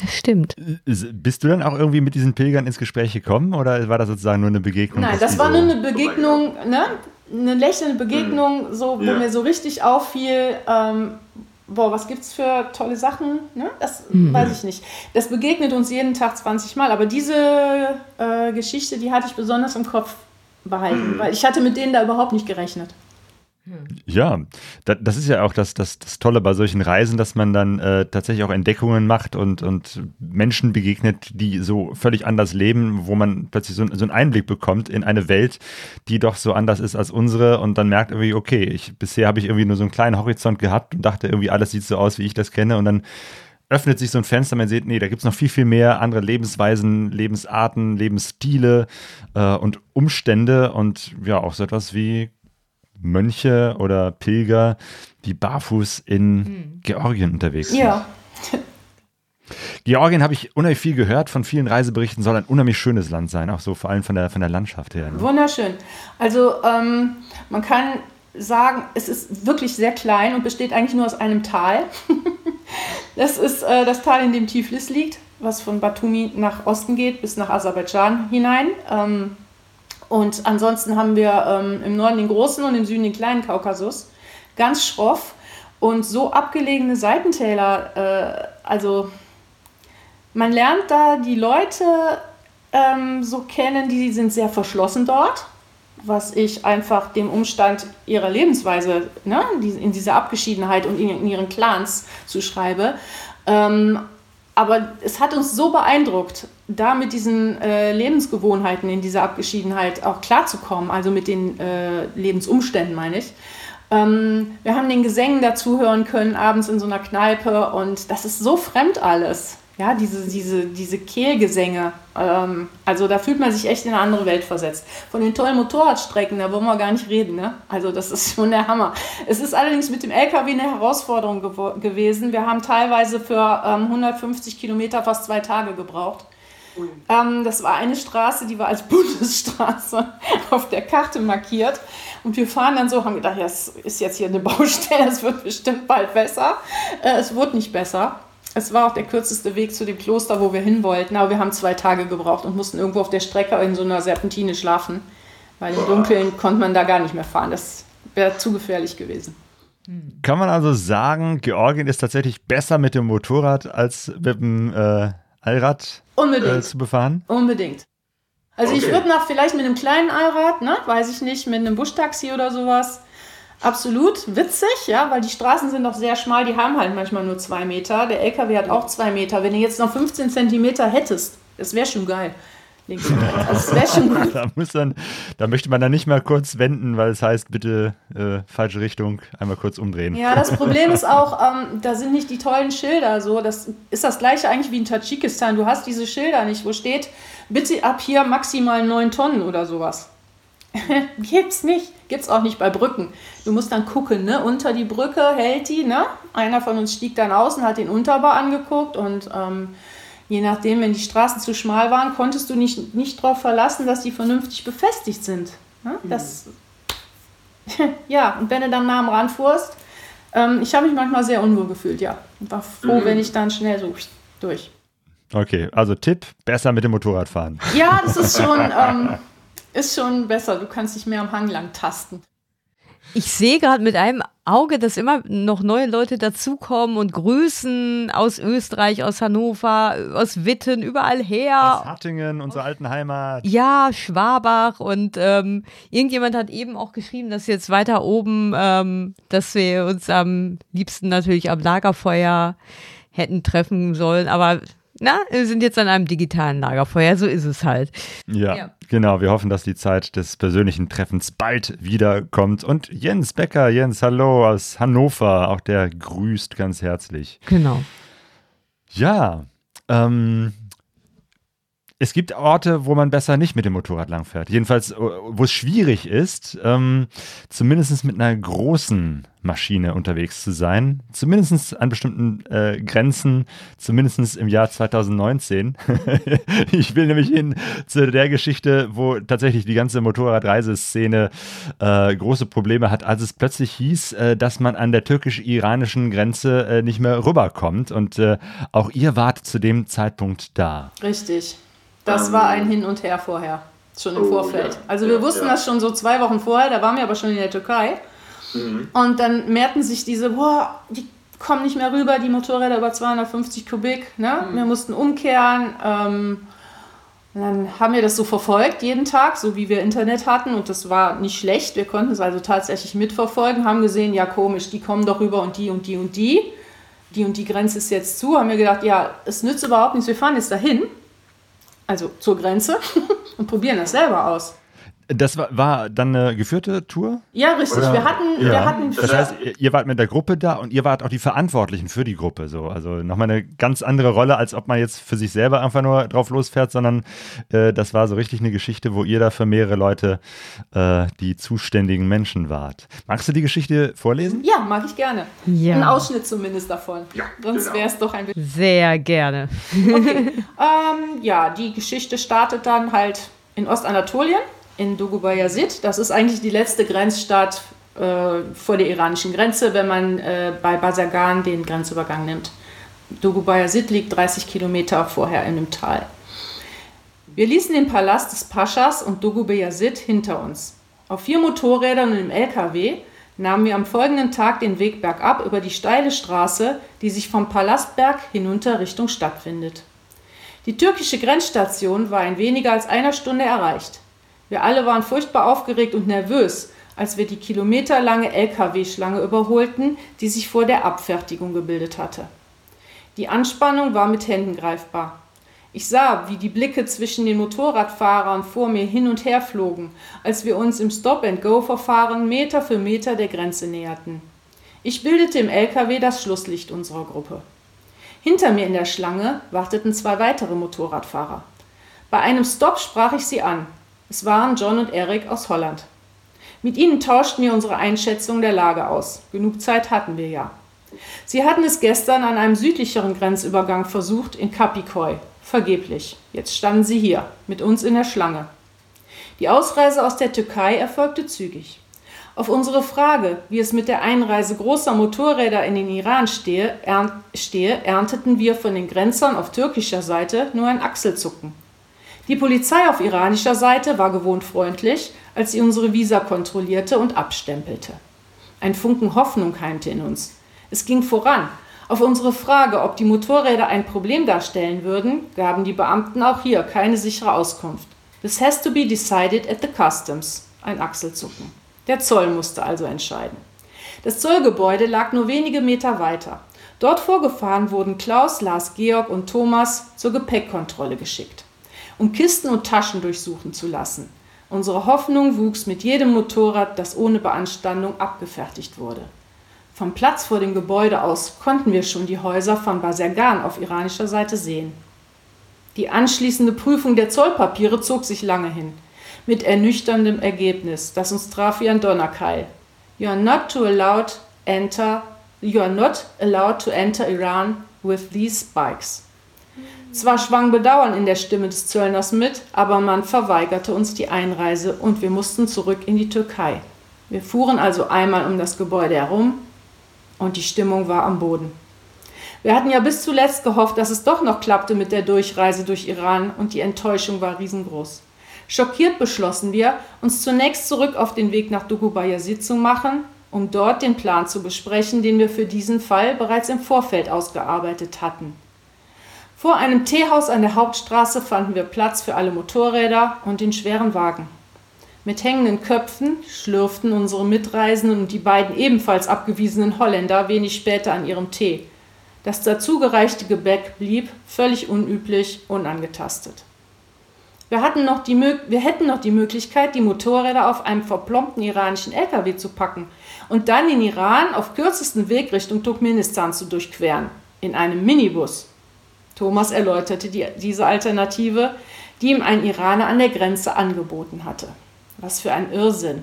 Das stimmt. Bist du dann auch irgendwie mit diesen Pilgern ins Gespräch gekommen oder war das sozusagen nur eine Begegnung? Nein, das war so- nur eine Begegnung, ne? eine lächelnde Begegnung, so, wo Ja. mir so richtig auffiel, ähm, boah, was gibt's für tolle Sachen, ne? das weiß ich nicht. Das begegnet uns jeden Tag 20 Mal, aber diese äh, Geschichte, die hatte ich besonders im Kopf behalten, weil ich hatte mit denen da überhaupt nicht gerechnet. Ja, da, das ist ja auch das, das, das Tolle bei solchen Reisen, dass man dann äh, tatsächlich auch Entdeckungen macht und, und Menschen begegnet, die so völlig anders leben, wo man plötzlich so, so einen Einblick bekommt in eine Welt, die doch so anders ist als unsere und dann merkt irgendwie, okay, ich, bisher habe ich irgendwie nur so einen kleinen Horizont gehabt und dachte irgendwie, alles sieht so aus, wie ich das kenne und dann öffnet sich so ein Fenster, man sieht, nee, da gibt es noch viel, viel mehr andere Lebensweisen, Lebensarten, Lebensstile äh, und Umstände und ja, auch so etwas wie Mönche oder Pilger, die barfuß in Georgien unterwegs sind. Ja, Georgien habe ich unheimlich viel gehört von vielen Reiseberichten, soll ein unheimlich schönes Land sein, auch so vor allem von der, von der Landschaft her. Ne? wunderschön. Also ähm, man kann sagen, es ist wirklich sehr klein und besteht eigentlich nur aus einem Tal. das ist äh, das Tal, in dem Tiflis liegt, was von Batumi nach Osten geht bis nach Aserbaidschan hinein. Ähm, und ansonsten haben wir ähm, im Norden den großen und im Süden den kleinen Kaukasus. Ganz schroff und so abgelegene Seitentäler. Äh, also man lernt da die Leute ähm, so kennen, die sind sehr verschlossen dort, was ich einfach dem Umstand ihrer Lebensweise, ne, in dieser Abgeschiedenheit und in, in ihren Clans zuschreibe. Ähm, aber es hat uns so beeindruckt, da mit diesen äh, Lebensgewohnheiten in dieser Abgeschiedenheit auch klarzukommen, also mit den äh, Lebensumständen meine ich. Ähm, wir haben den Gesängen dazuhören können, abends in so einer Kneipe und das ist so fremd alles. Ja, diese, diese, diese Kehlgesänge. Ähm, also da fühlt man sich echt in eine andere Welt versetzt. Von den tollen Motorradstrecken, da wollen wir gar nicht reden. Ne? Also das ist schon der Hammer. Es ist allerdings mit dem LKW eine Herausforderung gewo- gewesen. Wir haben teilweise für ähm, 150 Kilometer fast zwei Tage gebraucht. Ähm, das war eine Straße, die war als Bundesstraße auf der Karte markiert. Und wir fahren dann so, haben gedacht, ja, es ist jetzt hier eine Baustelle, es wird bestimmt bald besser. Äh, es wurde nicht besser. Es war auch der kürzeste Weg zu dem Kloster, wo wir hin wollten, aber wir haben zwei Tage gebraucht und mussten irgendwo auf der Strecke in so einer Serpentine schlafen, weil im Dunkeln konnte man da gar nicht mehr fahren. Das wäre zu gefährlich gewesen. Kann man also sagen, Georgien ist tatsächlich besser mit dem Motorrad als mit dem äh, Allrad Unbedingt. äh, zu befahren? Unbedingt. Also ich Okay. würde nach vielleicht mit einem kleinen Allrad, ne, weiß ich nicht, mit einem Buschtaxi oder sowas. Absolut witzig, ja, weil die Straßen sind doch sehr schmal, die haben halt manchmal nur zwei Meter. Der LKW hat auch zwei Meter. Wenn du jetzt noch 15 Zentimeter hättest, das wäre schon geil. Also wäre schon gut. Da, muss dann, da möchte man dann nicht mal kurz wenden, weil es heißt, bitte äh, falsche Richtung, einmal kurz umdrehen. Ja, das Problem ist auch, ähm, da sind nicht die tollen Schilder. So, das ist das gleiche eigentlich wie in Tadschikistan. Du hast diese Schilder nicht, wo steht, bitte ab hier maximal 9 Tonnen oder sowas. Gibt's nicht. Gibt's auch nicht bei Brücken. Du musst dann gucken, ne? Unter die Brücke hält die, ne? Einer von uns stieg dann aus und hat den Unterbau angeguckt und ähm, je nachdem, wenn die Straßen zu schmal waren, konntest du nicht, nicht darauf verlassen, dass die vernünftig befestigt sind. Ne? Das, ja, und wenn du dann nah am Rand fuhrst, ähm, ich habe mich manchmal sehr unwohl gefühlt, ja. Und war froh, Mhm. wenn ich dann schnell so durch. Okay, also Tipp, besser mit dem Motorrad fahren. Ja, das ist schon, ähm, ist schon besser. Du kannst dich mehr am Hang lang tasten. Ich sehe gerade mit einem Auge, dass immer noch neue Leute dazukommen und grüßen aus Österreich, aus Hannover, aus Witten, überall Aus her. Hattingen, unsere alten Heimat. Ja, Schwabach und ähm, irgendjemand hat eben auch geschrieben, dass jetzt weiter oben, ähm, dass wir uns am liebsten natürlich am Lagerfeuer hätten treffen sollen, aber na, wir sind jetzt an einem digitalen Lagerfeuer, so ist es halt. Ja, Ja. genau. Wir hoffen, dass die Zeit des persönlichen Treffens bald wiederkommt. Und Jens Becker, Jens, hallo aus Hannover, auch der grüßt ganz herzlich. Genau. Ja, ähm, es gibt Orte, wo man besser nicht mit dem Motorrad langfährt. Jedenfalls, äh, wo es schwierig ist, ähm, zumindest mit einer großen Maschine unterwegs zu sein. Zumindest an bestimmten äh, Grenzen, zumindest im Jahr 2019. ich will nämlich hin zu der Geschichte, wo tatsächlich die ganze Motorradreiseszene äh, große Probleme hat, als es plötzlich hieß, äh, dass man an der türkisch-iranischen Grenze äh, nicht mehr rüberkommt. Und äh, auch ihr wart zu dem Zeitpunkt da. Richtig. Das Ähm. war ein Hin und Her vorher. Schon im Oh, Vorfeld. ja. Also wir Ja, wussten ja. das schon so zwei Wochen vorher, da waren wir aber schon in der Türkei. Mhm. Und dann mehrten sich diese, boah, die kommen nicht mehr rüber, die Motorräder über 250 Kubik. Ne? Mhm. Wir mussten umkehren. Ähm, und dann haben wir das so verfolgt, jeden Tag, so wie wir Internet hatten. Und das war nicht schlecht. Wir konnten es also tatsächlich mitverfolgen, haben gesehen, ja komisch, die kommen doch rüber und die und die und die. Die und die Grenze ist jetzt zu. Haben wir gedacht, ja, es nützt überhaupt nichts, wir fahren jetzt dahin. Also zur Grenze und probieren das selber aus. Das war, war dann eine geführte Tour? Ja, richtig. Oder- wir hatten, wir hatten Das heißt, ihr- wart mit der Gruppe da und ihr wart auch die Verantwortlichen für die Gruppe. So. Also nochmal eine ganz andere Rolle, als ob man jetzt für sich selber einfach nur drauf losfährt, sondern äh, das war so richtig eine Geschichte, wo ihr da für mehrere Leute äh, die zuständigen Menschen wart. Magst du die Geschichte vorlesen? Ja, mag ich gerne. Ja. Ein Ausschnitt zumindest davon. Ja, Sonst genau. wäre es doch ein bisschen. Sehr gerne. Ähm, ja, die Geschichte startet dann halt in Ostanatolien, in Dogubayazid. Das ist eigentlich die letzte Grenzstadt äh, vor der iranischen Grenze, wenn man äh, bei Basagan den Grenzübergang nimmt. Dogubayazid liegt 30 Kilometer vorher in dem Tal. Wir ließen den Palast des Paschas und Dogubayazid hinter uns. Auf vier Motorrädern und im LKW nahmen wir am folgenden Tag den Weg bergab über die steile Straße, die sich vom Palastberg hinunter Richtung Stadt findet. Die türkische Grenzstation war in weniger als einer Stunde erreicht. Wir alle waren furchtbar aufgeregt und nervös, als wir die kilometerlange LKW-Schlange überholten, die sich vor der Abfertigung gebildet hatte. Die Anspannung war mit Händen greifbar. Ich sah, wie die Blicke zwischen den Motorradfahrern vor mir hin und her flogen, als wir uns im Stop-and-Go-Verfahren Meter für Meter der Grenze näherten. Ich bildete im LKW das Schlusslicht unserer Gruppe. Hinter mir in der Schlange warteten zwei weitere Motorradfahrer. Bei einem Stopp sprach ich sie an. Es waren John und Eric aus Holland. Mit ihnen tauschten wir unsere Einschätzung der Lage aus. Genug Zeit hatten wir ja. Sie hatten es gestern an einem südlicheren Grenzübergang versucht, in Kapikoy. Vergeblich. Jetzt standen sie hier, mit uns in der Schlange. Die Ausreise aus der Türkei erfolgte zügig. Auf unsere Frage, wie es mit der Einreise großer Motorräder in den Iran stehe, stehe, ernteten wir von den Grenzern auf türkischer Seite nur ein Achselzucken. Die Polizei auf iranischer Seite war gewohnt freundlich, als sie unsere Visa kontrollierte und abstempelte. Ein Funken Hoffnung keimte in uns. Es ging voran. Auf unsere Frage, ob die Motorräder ein Problem darstellen würden, gaben die Beamten auch hier keine sichere Auskunft. This has to be decided at the customs. Ein Achselzucken. Der Zoll musste also entscheiden. Das Zollgebäude lag nur wenige Meter weiter. Dort vorgefahren wurden Klaus, Lars, Georg und Thomas zur Gepäckkontrolle geschickt. Um Kisten und Taschen durchsuchen zu lassen. Unsere Hoffnung wuchs mit jedem Motorrad, das ohne Beanstandung abgefertigt wurde. Vom Platz vor dem Gebäude aus konnten wir schon die Häuser von Basergan auf iranischer Seite sehen. Die anschließende Prüfung der Zollpapiere zog sich lange hin, mit ernüchterndem Ergebnis, das uns traf wie ein Donnerkeil. You are not to allowed enter, you are not allowed to enter Iran with these bikes. Zwar schwang Bedauern in der Stimme des Zöllners mit, aber man verweigerte uns die Einreise und wir mussten zurück in die Türkei. Wir fuhren also einmal um das Gebäude herum und die Stimmung war am Boden. Wir hatten ja bis zuletzt gehofft, dass es doch noch klappte mit der Durchreise durch Iran und die Enttäuschung war riesengroß. Schockiert beschlossen wir, uns zunächst zurück auf den Weg nach Dugubayazid zu machen, um dort den Plan zu besprechen, den wir für diesen Fall bereits im Vorfeld ausgearbeitet hatten. Vor einem Teehaus an der Hauptstraße fanden wir Platz für alle Motorräder und den schweren Wagen. Mit hängenden Köpfen schlürften unsere Mitreisenden und die beiden ebenfalls abgewiesenen Holländer wenig später an ihrem Tee. Das dazugereichte Gebäck blieb, völlig unüblich, unangetastet. Wir, hatten noch die, wir hätten noch die Möglichkeit, die Motorräder auf einem verplombten iranischen LKW zu packen und dann den Iran auf kürzesten Weg Richtung Turkmenistan zu durchqueren, in einem Minibus. Thomas erläuterte die, diese Alternative, die ihm ein Iraner an der Grenze angeboten hatte. Was für ein Irrsinn.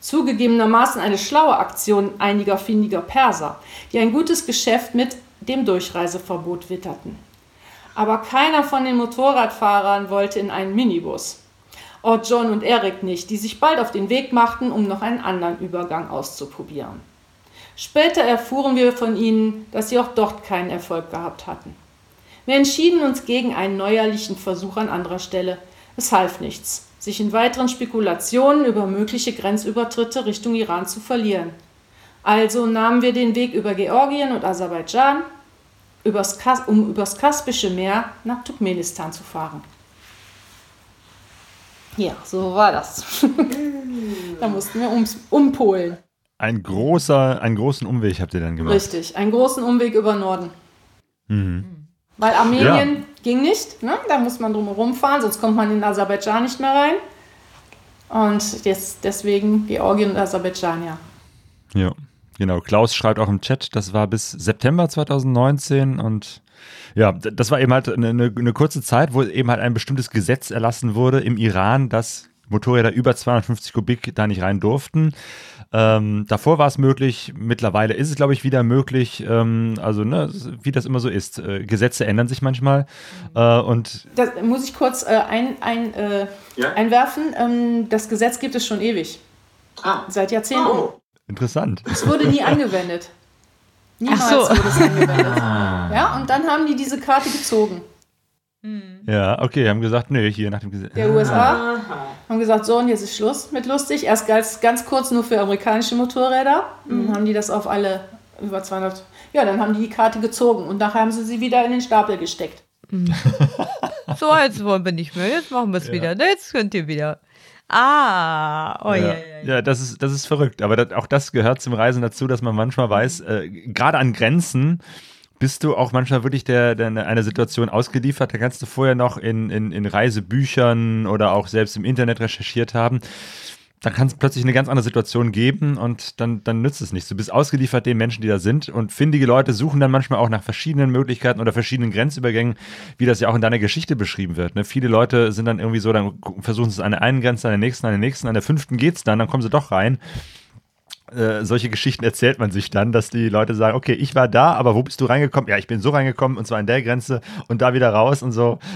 Zugegebenermaßen eine schlaue Aktion einiger findiger Perser, die ein gutes Geschäft mit dem Durchreiseverbot witterten. Aber keiner von den Motorradfahrern wollte in einen Minibus. Auch John und Eric nicht, die sich bald auf den Weg machten, um noch einen anderen Übergang auszuprobieren. Später erfuhren wir von ihnen, dass sie auch dort keinen Erfolg gehabt hatten. Wir entschieden uns gegen einen neuerlichen Versuch an anderer Stelle. Es half nichts, sich in weiteren Spekulationen über mögliche Grenzübertritte Richtung Iran zu verlieren. Also nahmen wir den Weg über Georgien und Aserbaidschan, übers um übers Kaspische Meer nach Turkmenistan zu fahren. Ja, so war das. da mussten wir ums, umpolen. Ein großer, einen großen Umweg habt ihr dann gemacht. Richtig, einen großen Umweg über Norden. Mhm. Weil Armenien ja. ging nicht, ne? da muss man drum fahren, sonst kommt man in Aserbaidschan nicht mehr rein. Und jetzt deswegen Georgien und Aserbaidschan, ja. Ja. Genau, Klaus schreibt auch im Chat, das war bis September 2019 und ja, das war eben halt eine, eine, eine, kurze Zeit, wo eben halt ein bestimmtes Gesetz erlassen wurde im Iran, dass Motorräder über 250 Kubik da nicht rein durften. Ähm, davor war es möglich, mittlerweile ist es, glaube ich, wieder möglich. Ähm, also, ne, wie das immer so ist. Äh, Gesetze ändern sich manchmal. Äh, und das muss ich kurz äh, ein, ein, äh, ja? einwerfen. Ähm, das Gesetz gibt es schon ewig. Ah. Seit Jahrzehnten. Oh. Interessant. Es wurde nie angewendet. Niemals so. wurde es angewendet. Ah. Ja, und dann haben die diese Karte gezogen. Hm. Ja, okay, haben gesagt, nö, hier nach dem Gesetz. Der USA Aha. haben gesagt, so und jetzt ist Schluss mit lustig. Erst ganz, ganz kurz nur für amerikanische Motorräder. Mhm. Dann haben die das auf alle über 200. Ja, dann haben die die Karte gezogen und nachher haben sie sie wieder in den Stapel gesteckt. Mhm. so, jetzt wollen wir nicht mehr. Jetzt machen wir es ja. wieder. Jetzt könnt ihr wieder. Ah, oh ja. Ja, ja, ja. das, ist, das ist verrückt. Aber das, auch das gehört zum Reisen dazu, dass man manchmal weiß, äh, gerade an Grenzen bist du auch manchmal wirklich der, der einer Situation ausgeliefert. Da kannst du vorher noch in, in, in Reisebüchern oder auch selbst im Internet recherchiert haben dann kann es plötzlich eine ganz andere Situation geben und dann, dann nützt es nichts. Du bist ausgeliefert den Menschen, die da sind und findige Leute suchen dann manchmal auch nach verschiedenen Möglichkeiten oder verschiedenen Grenzübergängen, wie das ja auch in deiner Geschichte beschrieben wird. Ne? Viele Leute sind dann irgendwie so, dann versuchen es an der einen Grenze, an der nächsten, an der nächsten, an der fünften geht's dann, dann kommen sie doch rein. Äh, solche Geschichten erzählt man sich dann, dass die Leute sagen, okay, ich war da, aber wo bist du reingekommen? Ja, ich bin so reingekommen und zwar an der Grenze und da wieder raus und so.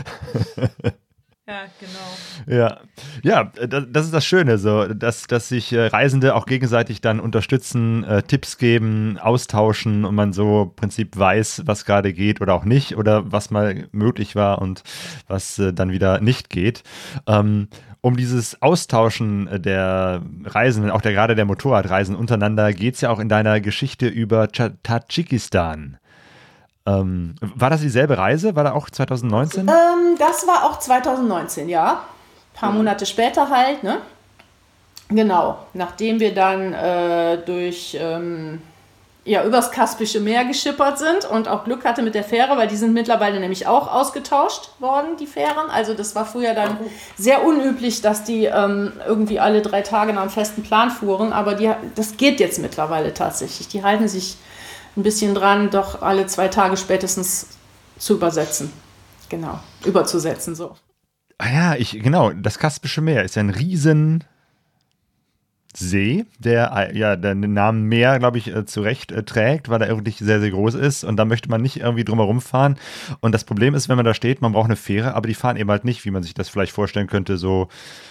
Ja, genau. Ja, ja das ist das Schöne, so, dass, dass sich äh, Reisende auch gegenseitig dann unterstützen, äh, Tipps geben, austauschen und man so im Prinzip weiß, was gerade geht oder auch nicht oder was mal möglich war und was äh, dann wieder nicht geht. Ähm, um dieses Austauschen der Reisenden, auch der, gerade der Motorradreisen untereinander, geht es ja auch in deiner Geschichte über Tadschikistan. Ähm, war das dieselbe Reise? War da auch 2019? Ähm, das war auch 2019, ja. Ein paar Monate später halt, ne? Genau. Nachdem wir dann äh, durch ähm, ja, übers Kaspische Meer geschippert sind und auch Glück hatte mit der Fähre, weil die sind mittlerweile nämlich auch ausgetauscht worden, die Fähren. Also das war früher dann sehr unüblich, dass die ähm, irgendwie alle drei Tage nach einem festen Plan fuhren, aber die, das geht jetzt mittlerweile tatsächlich. Die halten sich ein bisschen dran, doch alle zwei Tage spätestens zu übersetzen. Genau, überzusetzen so. Ah ja, ich, genau, das Kaspische Meer ist ein riesen See, der ja den Namen Meer, glaube ich, äh, zu äh, trägt, weil er wirklich sehr, sehr groß ist und da möchte man nicht irgendwie drumherum fahren. Und das Problem ist, wenn man da steht, man braucht eine Fähre, aber die fahren eben halt nicht, wie man sich das vielleicht vorstellen könnte, so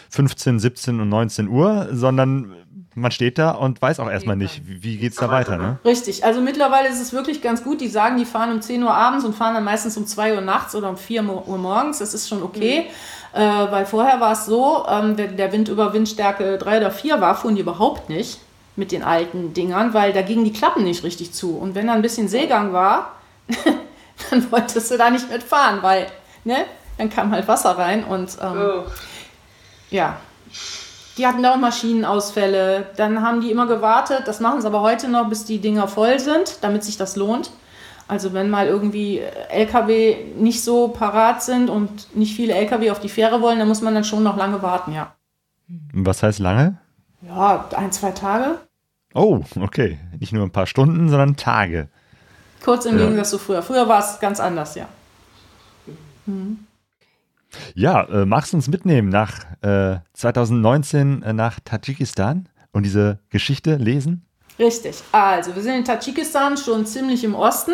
15, 17 und 19 Uhr, sondern man steht da und weiß auch erstmal nicht, wie, geht es da weiter. Ne? Richtig, also mittlerweile ist es wirklich ganz gut. Die sagen, die fahren um 10 Uhr abends und fahren dann meistens um 2 Uhr nachts oder um 4 Uhr morgens. Das ist schon okay. Mhm. Äh, weil vorher war es so, ähm, wenn der Wind über Windstärke 3 oder 4 war, fuhren die überhaupt nicht mit den alten Dingern, weil da gingen die Klappen nicht richtig zu. Und wenn da ein bisschen Seegang war, dann wolltest du da nicht mitfahren, weil ne, dann kam halt Wasser rein und ähm, oh. ja, die hatten da auch Maschinenausfälle. Dann haben die immer gewartet, das machen sie aber heute noch, bis die Dinger voll sind, damit sich das lohnt. Also wenn mal irgendwie LKW nicht so parat sind und nicht viele LKW auf die Fähre wollen, dann muss man dann schon noch lange warten, ja. Was heißt lange? Ja, ein, zwei Tage. Oh, okay. Nicht nur ein paar Stunden, sondern Tage. Kurz im ja. Gegensatz zu früher. Früher war es ganz anders, ja. Mhm. Ja, äh, magst du uns mitnehmen nach äh, 2019 äh, nach Tadschikistan und diese Geschichte lesen? Richtig. Also, wir sind in Tadschikistan schon ziemlich im Osten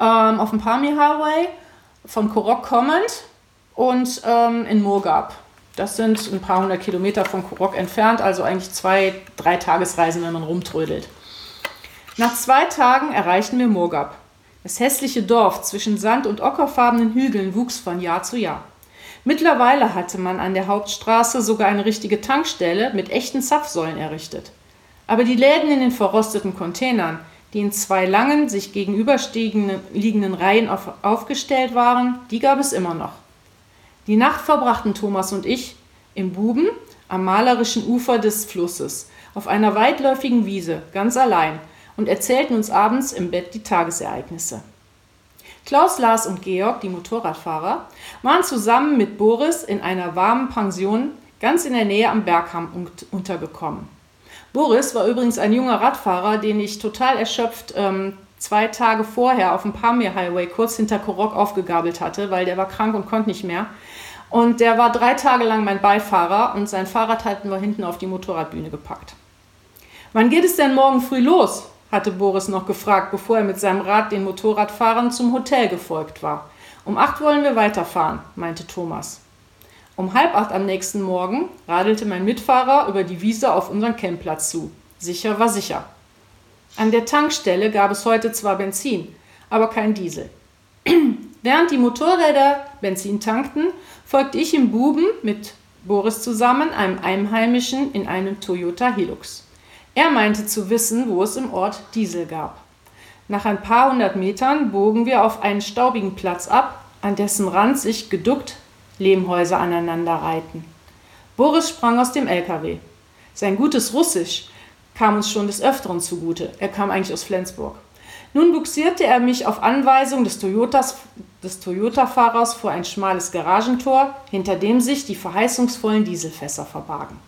ähm, auf dem Pamir Highway, von Korok kommend und ähm, in Murgab. Das sind ein paar hundert Kilometer von Korok entfernt, also eigentlich zwei, drei Tagesreisen, wenn man rumtrödelt. Nach zwei Tagen erreichten wir Murgab. Das hässliche Dorf zwischen Sand- und ockerfarbenen Hügeln wuchs von Jahr zu Jahr. Mittlerweile hatte man an der Hauptstraße sogar eine richtige Tankstelle mit echten Zapfsäulen errichtet. Aber die Läden in den verrosteten Containern, die in zwei langen, sich gegenüberliegenden Reihen auf, aufgestellt waren, die gab es immer noch. Die Nacht verbrachten Thomas und ich im Buben am malerischen Ufer des Flusses, auf einer weitläufigen Wiese, ganz allein, und erzählten uns abends im Bett die Tagesereignisse. Klaus, Lars und Georg, die Motorradfahrer, waren zusammen mit Boris in einer warmen Pension ganz in der Nähe am Bergham untergekommen. Boris war übrigens ein junger Radfahrer, den ich total erschöpft ähm, zwei Tage vorher auf dem Pamir Highway kurz hinter Korok aufgegabelt hatte, weil der war krank und konnte nicht mehr. Und der war drei Tage lang mein Beifahrer und sein Fahrrad hatten wir hinten auf die Motorradbühne gepackt. Wann geht es denn morgen früh los? Hatte Boris noch gefragt, bevor er mit seinem Rad den Motorradfahrern zum Hotel gefolgt war. Um acht wollen wir weiterfahren, meinte Thomas. Um halb acht am nächsten Morgen radelte mein Mitfahrer über die Wiese auf unseren Campplatz zu. Sicher war sicher. An der Tankstelle gab es heute zwar Benzin, aber kein Diesel. Während die Motorräder Benzin tankten, folgte ich im Buben mit Boris zusammen einem Einheimischen in einem Toyota Hilux. Er meinte zu wissen, wo es im Ort Diesel gab. Nach ein paar hundert Metern bogen wir auf einen staubigen Platz ab, an dessen Rand sich geduckt Lehmhäuser aneinander reihten. Boris sprang aus dem LKW. Sein gutes Russisch kam uns schon des Öfteren zugute. Er kam eigentlich aus Flensburg. Nun buxierte er mich auf Anweisung des, Toyotas, des Toyota-Fahrers vor ein schmales Garagentor, hinter dem sich die verheißungsvollen Dieselfässer verbargen.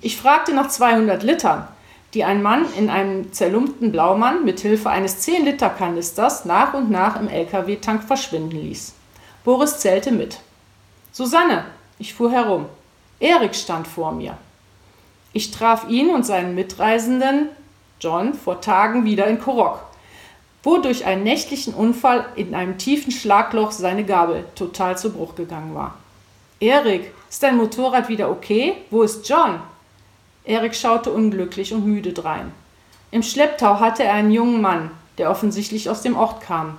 Ich fragte nach 200 Litern, die ein Mann in einem zerlumpten Blaumann mit Hilfe eines 10-Liter-Kanisters nach und nach im LKW-Tank verschwinden ließ. Boris zählte mit. Susanne, ich fuhr herum. Erik stand vor mir. Ich traf ihn und seinen Mitreisenden, John, vor Tagen wieder in Korok, wo durch einen nächtlichen Unfall in einem tiefen Schlagloch seine Gabel total zu Bruch gegangen war. Erik, ist dein Motorrad wieder okay? Wo ist John? Erik schaute unglücklich und müde drein. Im Schlepptau hatte er einen jungen Mann, der offensichtlich aus dem Ort kam.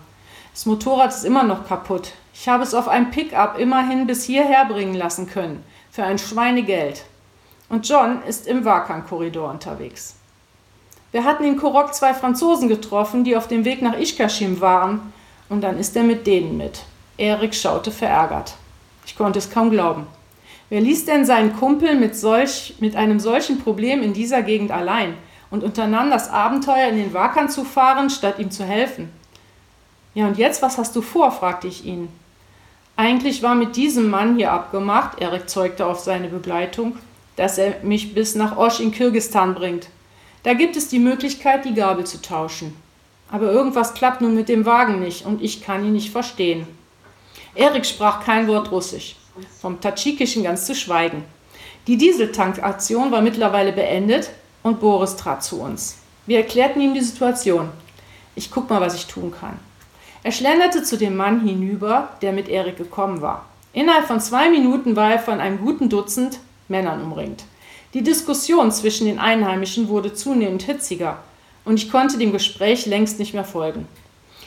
Das Motorrad ist immer noch kaputt. Ich habe es auf einem Pickup immerhin bis hierher bringen lassen können, für ein Schweinegeld. Und John ist im Wakan-Korridor unterwegs. Wir hatten in Korok zwei Franzosen getroffen, die auf dem Weg nach Ishkashim waren, und dann ist er mit denen mit. Erik schaute verärgert. Ich konnte es kaum glauben. Wer ließ denn seinen Kumpel mit, solch, mit einem solchen Problem in dieser Gegend allein? und unternahm das Abenteuer, in den Wakan zu fahren, statt ihm zu helfen. Ja, und jetzt, was hast du vor? fragte ich ihn. Eigentlich war mit diesem Mann hier abgemacht, Erik zeugte auf seine Begleitung, dass er mich bis nach Osch in Kirgistan bringt. Da gibt es die Möglichkeit, die Gabel zu tauschen. Aber irgendwas klappt nun mit dem Wagen nicht und ich kann ihn nicht verstehen. Erik sprach kein Wort Russisch, vom Tadschikischen ganz zu schweigen. Die Dieseltankaktion war mittlerweile beendet und Boris trat zu uns. Wir erklärten ihm die Situation. Ich guck mal, was ich tun kann. Er schlenderte zu dem Mann hinüber, der mit Erik gekommen war. Innerhalb von zwei Minuten war er von einem guten Dutzend Männern umringt. Die Diskussion zwischen den Einheimischen wurde zunehmend hitziger und ich konnte dem Gespräch längst nicht mehr folgen.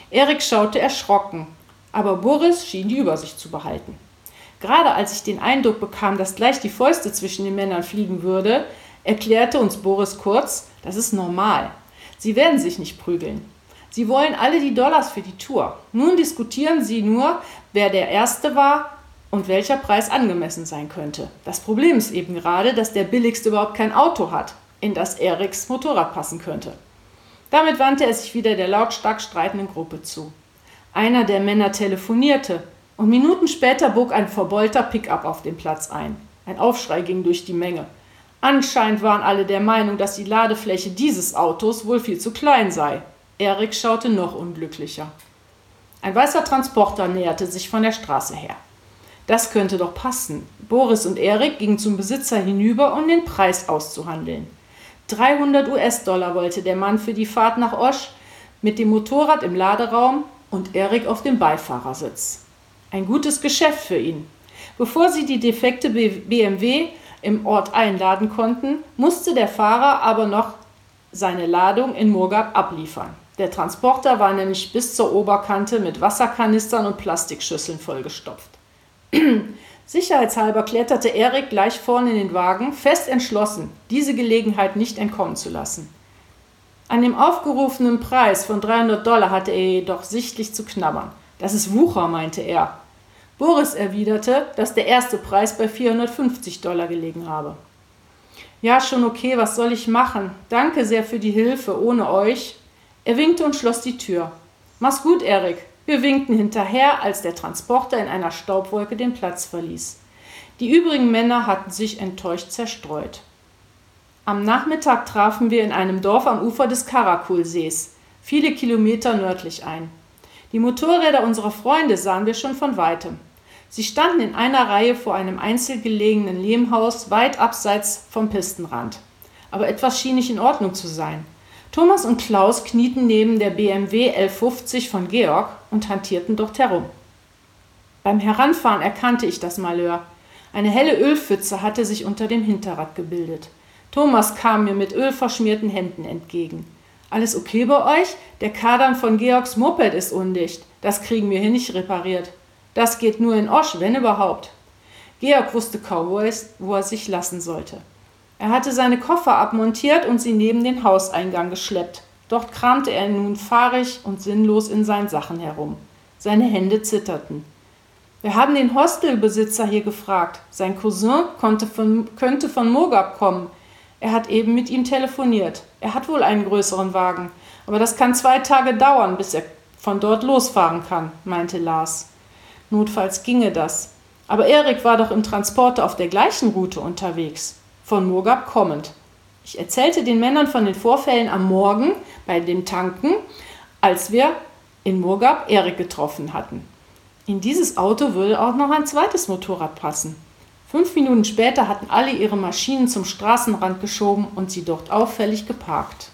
Erik schaute erschrocken, aber Boris schien die Übersicht zu behalten. Gerade als ich den Eindruck bekam, dass gleich die Fäuste zwischen den Männern fliegen würde, erklärte uns Boris kurz, das ist normal. Sie werden sich nicht prügeln. Sie wollen alle die Dollars für die Tour. Nun diskutieren sie nur, wer der Erste war und welcher Preis angemessen sein könnte. Das Problem ist eben gerade, dass der Billigste überhaupt kein Auto hat, in das Eriks Motorrad passen könnte. Damit wandte er sich wieder der lautstark streitenden Gruppe zu. Einer der Männer telefonierte und Minuten später bog ein verbeulter Pickup auf den Platz ein. Ein Aufschrei ging durch die Menge. Anscheinend waren alle der Meinung, dass die Ladefläche dieses Autos wohl viel zu klein sei. Erik schaute noch unglücklicher. Ein weißer Transporter näherte sich von der Straße her. Das könnte doch passen. Boris und Erik gingen zum Besitzer hinüber, um den Preis auszuhandeln. 300 US-Dollar wollte der Mann für die Fahrt nach Osch mit dem Motorrad im Laderaum und Erik auf dem Beifahrersitz. Ein gutes Geschäft für ihn. Bevor sie die defekte BMW im Ort einladen konnten, musste der Fahrer aber noch seine Ladung in Murgab abliefern. Der Transporter war nämlich bis zur Oberkante mit Wasserkanistern und Plastikschüsseln vollgestopft. Sicherheitshalber kletterte Erik gleich vorne in den Wagen, fest entschlossen, diese Gelegenheit nicht entkommen zu lassen. An dem aufgerufenen Preis von 300 Dollar hatte er jedoch sichtlich zu knabbern. Das ist Wucher, meinte er. Boris erwiderte, dass der erste Preis bei 450 Dollar gelegen habe. Ja, schon okay, was soll ich machen? Danke sehr für die Hilfe, ohne euch. Er winkte und schloss die Tür. Mach's gut, Erik, wir winkten hinterher, als der Transporter in einer Staubwolke den Platz verließ. Die übrigen Männer hatten sich enttäuscht zerstreut. Am Nachmittag trafen wir in einem Dorf am Ufer des Karakulsees, viele Kilometer nördlich ein. Die Motorräder unserer Freunde sahen wir schon von weitem. Sie standen in einer Reihe vor einem einzeln gelegenen Lehmhaus weit abseits vom Pistenrand. Aber etwas schien nicht in Ordnung zu sein. Thomas und Klaus knieten neben der BMW 1150 von Georg und hantierten dort herum. Beim Heranfahren erkannte ich das Malheur. Eine helle Ölpfütze hatte sich unter dem Hinterrad gebildet. Thomas kam mir mit ölverschmierten Händen entgegen. Alles okay bei euch? Der Kadern von Georgs Moped ist undicht. Das kriegen wir hier nicht repariert. Das geht nur in Osch, wenn überhaupt. Georg wusste kaum, wo er sich lassen sollte. Er hatte seine Koffer abmontiert und sie neben den Hauseingang geschleppt. Dort kramte er nun fahrig und sinnlos in seinen Sachen herum. Seine Hände zitterten. Wir haben den Hostelbesitzer hier gefragt. Sein Cousin von, könnte von Mogab kommen. Er hat eben mit ihm telefoniert. Er hat wohl einen größeren Wagen. Aber das kann zwei Tage dauern, bis er von dort losfahren kann, meinte Lars. Notfalls ginge das. Aber Erik war doch im Transporter auf der gleichen Route unterwegs von Murgab kommend. Ich erzählte den Männern von den Vorfällen am Morgen bei dem Tanken, als wir in Murgab Erik getroffen hatten. In dieses Auto würde auch noch ein zweites Motorrad passen. Fünf Minuten später hatten alle ihre Maschinen zum Straßenrand geschoben und sie dort auffällig geparkt.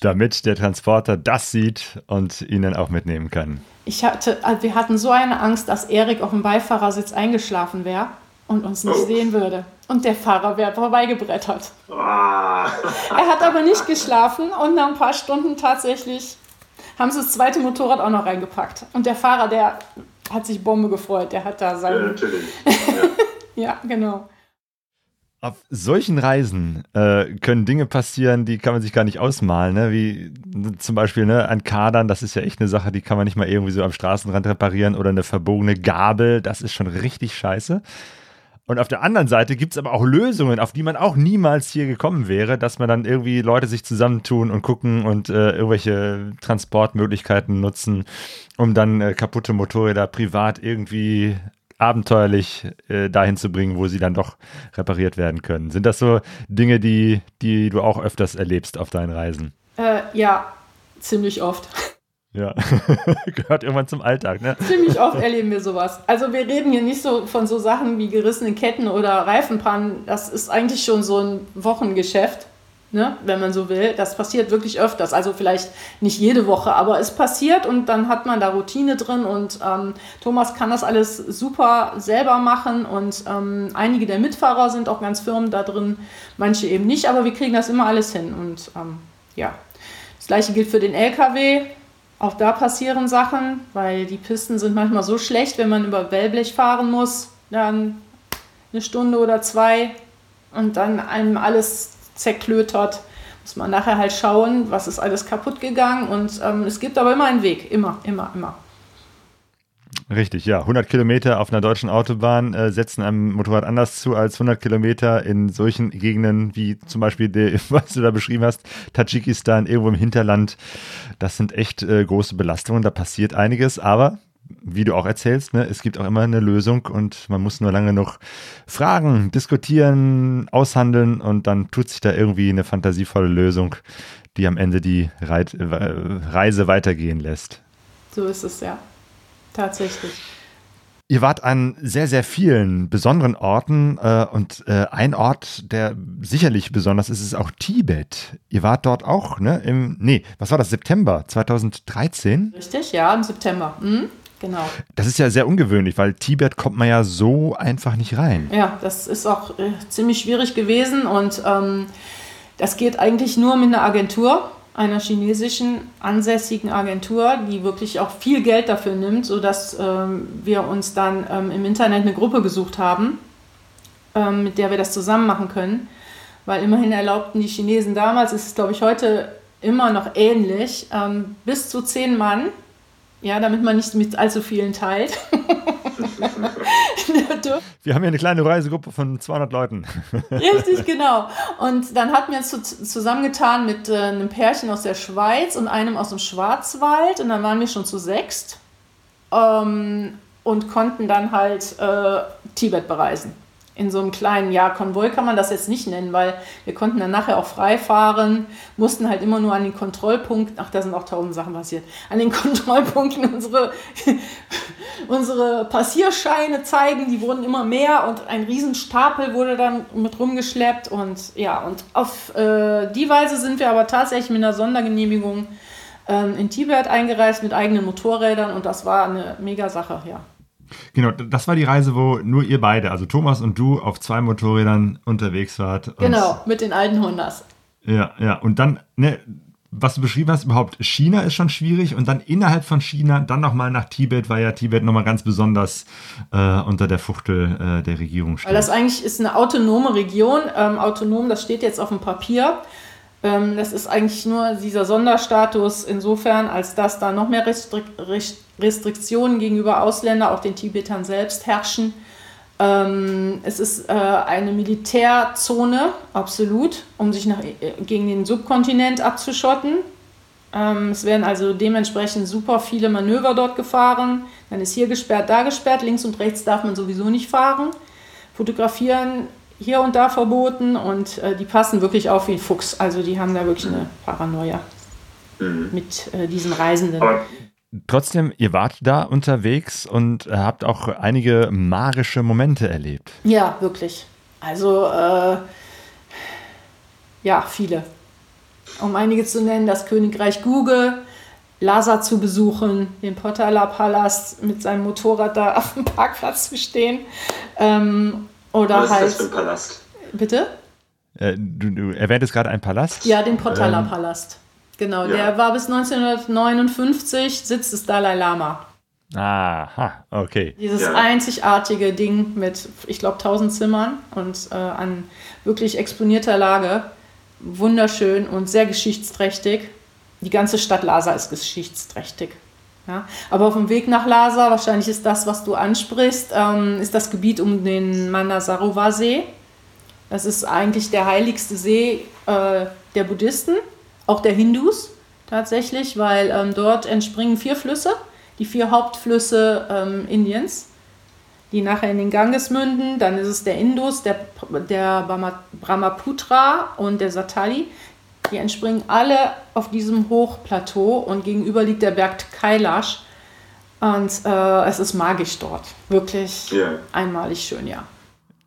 Damit der Transporter das sieht und ihn dann auch mitnehmen kann. Ich hatte, also wir hatten so eine Angst, dass Erik auf dem Beifahrersitz eingeschlafen wäre und uns nicht oh. sehen würde. Und der Fahrer wäre vorbeigebrettert. Ah. er hat aber nicht geschlafen und nach ein paar Stunden tatsächlich haben sie das zweite Motorrad auch noch reingepackt. Und der Fahrer, der hat sich Bombe gefreut. Der hat da sein. Ja, natürlich. Ja, ja genau. Auf solchen Reisen äh, können Dinge passieren, die kann man sich gar nicht ausmalen, ne? wie zum Beispiel ne, an Kadern, das ist ja echt eine Sache, die kann man nicht mal irgendwie so am Straßenrand reparieren oder eine verbogene Gabel, das ist schon richtig scheiße. Und auf der anderen Seite gibt es aber auch Lösungen, auf die man auch niemals hier gekommen wäre, dass man dann irgendwie Leute sich zusammentun und gucken und äh, irgendwelche Transportmöglichkeiten nutzen, um dann äh, kaputte Motorräder privat irgendwie abenteuerlich äh, dahin zu bringen, wo sie dann doch repariert werden können. Sind das so Dinge, die, die du auch öfters erlebst auf deinen Reisen? Äh, ja, ziemlich oft. Ja, gehört irgendwann zum Alltag, ne? Ziemlich oft erleben wir sowas. Also wir reden hier nicht so von so Sachen wie gerissenen Ketten oder Reifenpannen. Das ist eigentlich schon so ein Wochengeschäft, ne? wenn man so will. Das passiert wirklich öfters. Also vielleicht nicht jede Woche, aber es passiert und dann hat man da Routine drin und ähm, Thomas kann das alles super selber machen und ähm, einige der Mitfahrer sind auch ganz firm da drin, manche eben nicht, aber wir kriegen das immer alles hin und ähm, ja. Das gleiche gilt für den LKW. Auch da passieren Sachen, weil die Pisten sind manchmal so schlecht, wenn man über Wellblech fahren muss, dann eine Stunde oder zwei und dann einem alles zerklötert, muss man nachher halt schauen, was ist alles kaputt gegangen und ähm, es gibt aber immer einen Weg, immer, immer, immer. Richtig, ja. 100 Kilometer auf einer deutschen Autobahn äh, setzen einem Motorrad anders zu als 100 Kilometer in solchen Gegenden wie zum Beispiel, die, was du da beschrieben hast, Tadschikistan, irgendwo im Hinterland. Das sind echt äh, große Belastungen, da passiert einiges, aber wie du auch erzählst, ne, es gibt auch immer eine Lösung und man muss nur lange noch fragen, diskutieren, aushandeln und dann tut sich da irgendwie eine fantasievolle Lösung, die am Ende die Reit äh, Reise weitergehen lässt. So ist es ja. Tatsächlich. Ihr wart an sehr, sehr vielen besonderen Orten äh, und äh, ein Ort, der sicherlich besonders ist, ist auch Tibet. Ihr wart dort auch, ne? Im, nee, was war das? September 2013? Richtig, ja, im September. Mhm, genau. Das ist ja sehr ungewöhnlich, weil Tibet kommt man ja so einfach nicht rein. Ja, das ist auch äh, ziemlich schwierig gewesen und ähm, das geht eigentlich nur mit einer Agentur einer chinesischen ansässigen Agentur, die wirklich auch viel Geld dafür nimmt, sodass ähm, wir uns dann ähm, im Internet eine Gruppe gesucht haben, ähm, mit der wir das zusammen machen können. Weil immerhin erlaubten die Chinesen damals, ist es glaube ich heute immer noch ähnlich, ähm, bis zu zehn Mann, ja, damit man nicht mit allzu vielen teilt. wir haben hier eine kleine Reisegruppe von 200 Leuten. Richtig, genau. Und dann hatten wir uns zusammengetan mit äh, einem Pärchen aus der Schweiz und einem aus dem Schwarzwald. Und dann waren wir schon zu sechst ähm, und konnten dann halt äh, Tibet bereisen in so einem kleinen, ja, Konvoi kann man das jetzt nicht nennen, weil wir konnten dann nachher auch frei fahren, mussten halt immer nur an den Kontrollpunkten, ach, da sind auch tausend Sachen passiert, an den Kontrollpunkten unsere, unsere Passierscheine zeigen, die wurden immer mehr und ein Riesenstapel wurde dann mit rumgeschleppt und ja, und auf äh, die Weise sind wir aber tatsächlich mit einer Sondergenehmigung ähm, in Tibet eingereist mit eigenen Motorrädern und das war eine mega Sache, ja. Genau, das war die Reise, wo nur ihr beide, also Thomas und du, auf zwei Motorrädern unterwegs wart. Genau, mit den alten Hondas. Ja, ja. Und dann, ne, was du beschrieben hast, überhaupt China ist schon schwierig und dann innerhalb von China, dann nochmal nach Tibet, weil ja Tibet nochmal ganz besonders äh, unter der Fuchtel äh, der Regierung steht. Weil das eigentlich ist eine autonome Region. Ähm, autonom, das steht jetzt auf dem Papier. Ähm, das ist eigentlich nur dieser Sonderstatus insofern, als dass da noch mehr Restrik Restriktionen gegenüber Ausländern, auch den Tibetern selbst, herrschen. Ähm, es ist äh, eine Militärzone, absolut, um sich nach, äh, gegen den Subkontinent abzuschotten. Ähm, es werden also dementsprechend super viele Manöver dort gefahren. Dann ist hier gesperrt, da gesperrt, links und rechts darf man sowieso nicht fahren. Fotografieren hier und da verboten und äh, die passen wirklich auf wie ein Fuchs. Also die haben da wirklich eine Paranoia mhm. mit äh, diesen Reisenden. Aber Trotzdem, ihr wart da unterwegs und äh, habt auch einige magische Momente erlebt. Ja, wirklich. Also, äh, ja, viele. Um einige zu nennen, das Königreich Google, Lhasa zu besuchen, den Potala-Palast mit seinem Motorrad da auf dem Parkplatz zu stehen. Ähm, oder Was halt. Was ist das halt für ein Palast? Bitte? Äh, du, du erwähntest gerade einen Palast? Ja, den Potala-Palast. Ähm, Genau, ja. der war bis 1959 Sitz des Dalai Lama. Aha, okay. Dieses ja. einzigartige Ding mit, ich glaube, 1000 Zimmern und äh, an wirklich exponierter Lage. Wunderschön und sehr geschichtsträchtig. Die ganze Stadt Lhasa ist geschichtsträchtig. Ja? Aber auf dem Weg nach Lhasa, wahrscheinlich ist das, was du ansprichst, ähm, ist das Gebiet um den Manasarovar-See. Das ist eigentlich der heiligste See äh, der Buddhisten, auch der Hindus tatsächlich, weil ähm, dort entspringen vier Flüsse, die vier Hauptflüsse ähm, Indiens, die nachher in den Ganges münden. Dann ist es der Indus, der, der Brahmaputra und der Satali. Die entspringen alle auf diesem Hochplateau und gegenüber liegt der Berg Kailash. Und äh, es ist magisch dort. Wirklich yeah. einmalig schön, ja.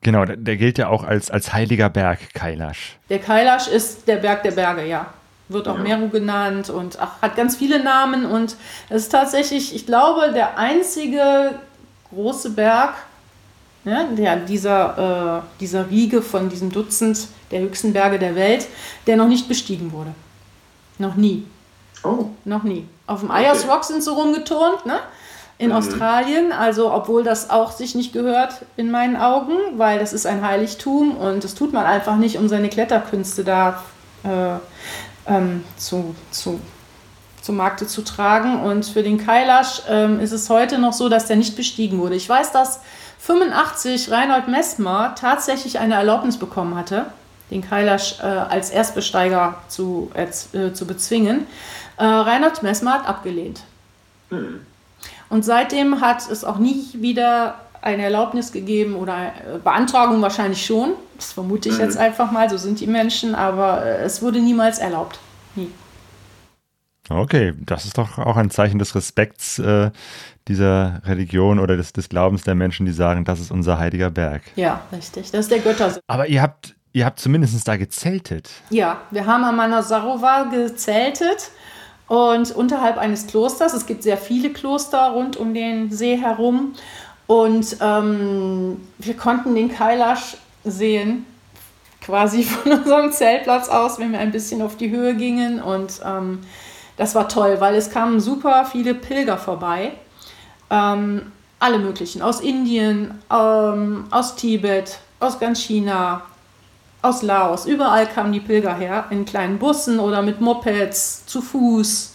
Genau, der, der, gilt ja auch als, als heiliger Berg, Kailash. Der Kailash ist der Berg der Berge, ja. Wird auch ja. Meru genannt und ach, hat ganz viele Namen. Und es ist tatsächlich, ich glaube, der einzige große Berg, ja, der, dieser, äh, dieser Riege von diesem Dutzend der höchsten Berge der Welt, der noch nicht bestiegen wurde. Noch nie. Oh. Noch nie. Auf dem Ayers Rock sind sie rumgeturnt, ne? In mhm. Australien, also obwohl das auch sich nicht gehört in meinen Augen, weil das ist ein Heiligtum und das tut man einfach nicht, um seine Kletterkünste da äh, ähm, zu, zu, zu Markte zu tragen. Und für den Kailash ähm, ist es heute noch so, dass der nicht bestiegen wurde. Ich weiß, dass 85 Reinhold Messmer tatsächlich eine Erlaubnis bekommen hatte, den Kailash äh, als Erstbesteiger zu, äh, zu bezwingen. Äh, Reinhold Messmer hat abgelehnt. Mhm. Und seitdem hat es auch nie wieder eine Erlaubnis gegeben oder äh, Beantragung wahrscheinlich schon. Das vermute ich mhm. jetzt einfach mal, so sind die Menschen, aber äh, es wurde niemals erlaubt. Nie. Okay, das ist doch auch ein Zeichen des Respekts äh, dieser Religion oder des, des Glaubens der Menschen, die sagen, das ist unser heiliger Berg. Ja, richtig. Das ist der Götter. Aber ihr habt, ihr habt zumindest da gezeltet. Ja, wir haben am Manasarova gezeltet und unterhalb eines Klosters. Es gibt sehr viele Kloster rund um den See herum. Und ähm, wir konnten den Kailash sehen, quasi von unserem Zeltplatz aus, wenn wir ein bisschen auf die Höhe gingen. Und ähm, das war toll, weil es kamen super viele Pilger vorbei. Ähm, alle möglichen, aus Indien, ähm, aus Tibet, aus ganz China, aus Laos. Überall kamen die Pilger her, in kleinen Bussen oder mit Mopeds, zu Fuß.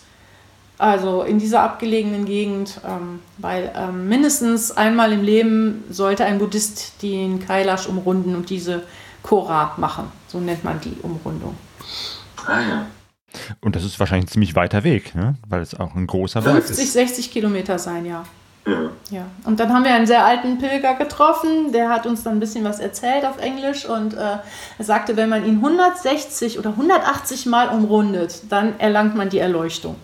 Also in dieser abgelegenen Gegend, ähm, weil ähm, mindestens einmal im Leben sollte ein Buddhist den Kailash umrunden und diese Kora machen. So nennt man die Umrundung. Ah ja. Und das ist wahrscheinlich ein ziemlich weiter Weg, ne? weil es auch ein großer Berg ist. 50, 60 Kilometer sein, ja. Ja. ja. Und dann haben wir einen sehr alten Pilger getroffen, der hat uns dann ein bisschen was erzählt auf Englisch und äh, er sagte, wenn man ihn 160 oder 180 Mal umrundet, dann erlangt man die Erleuchtung.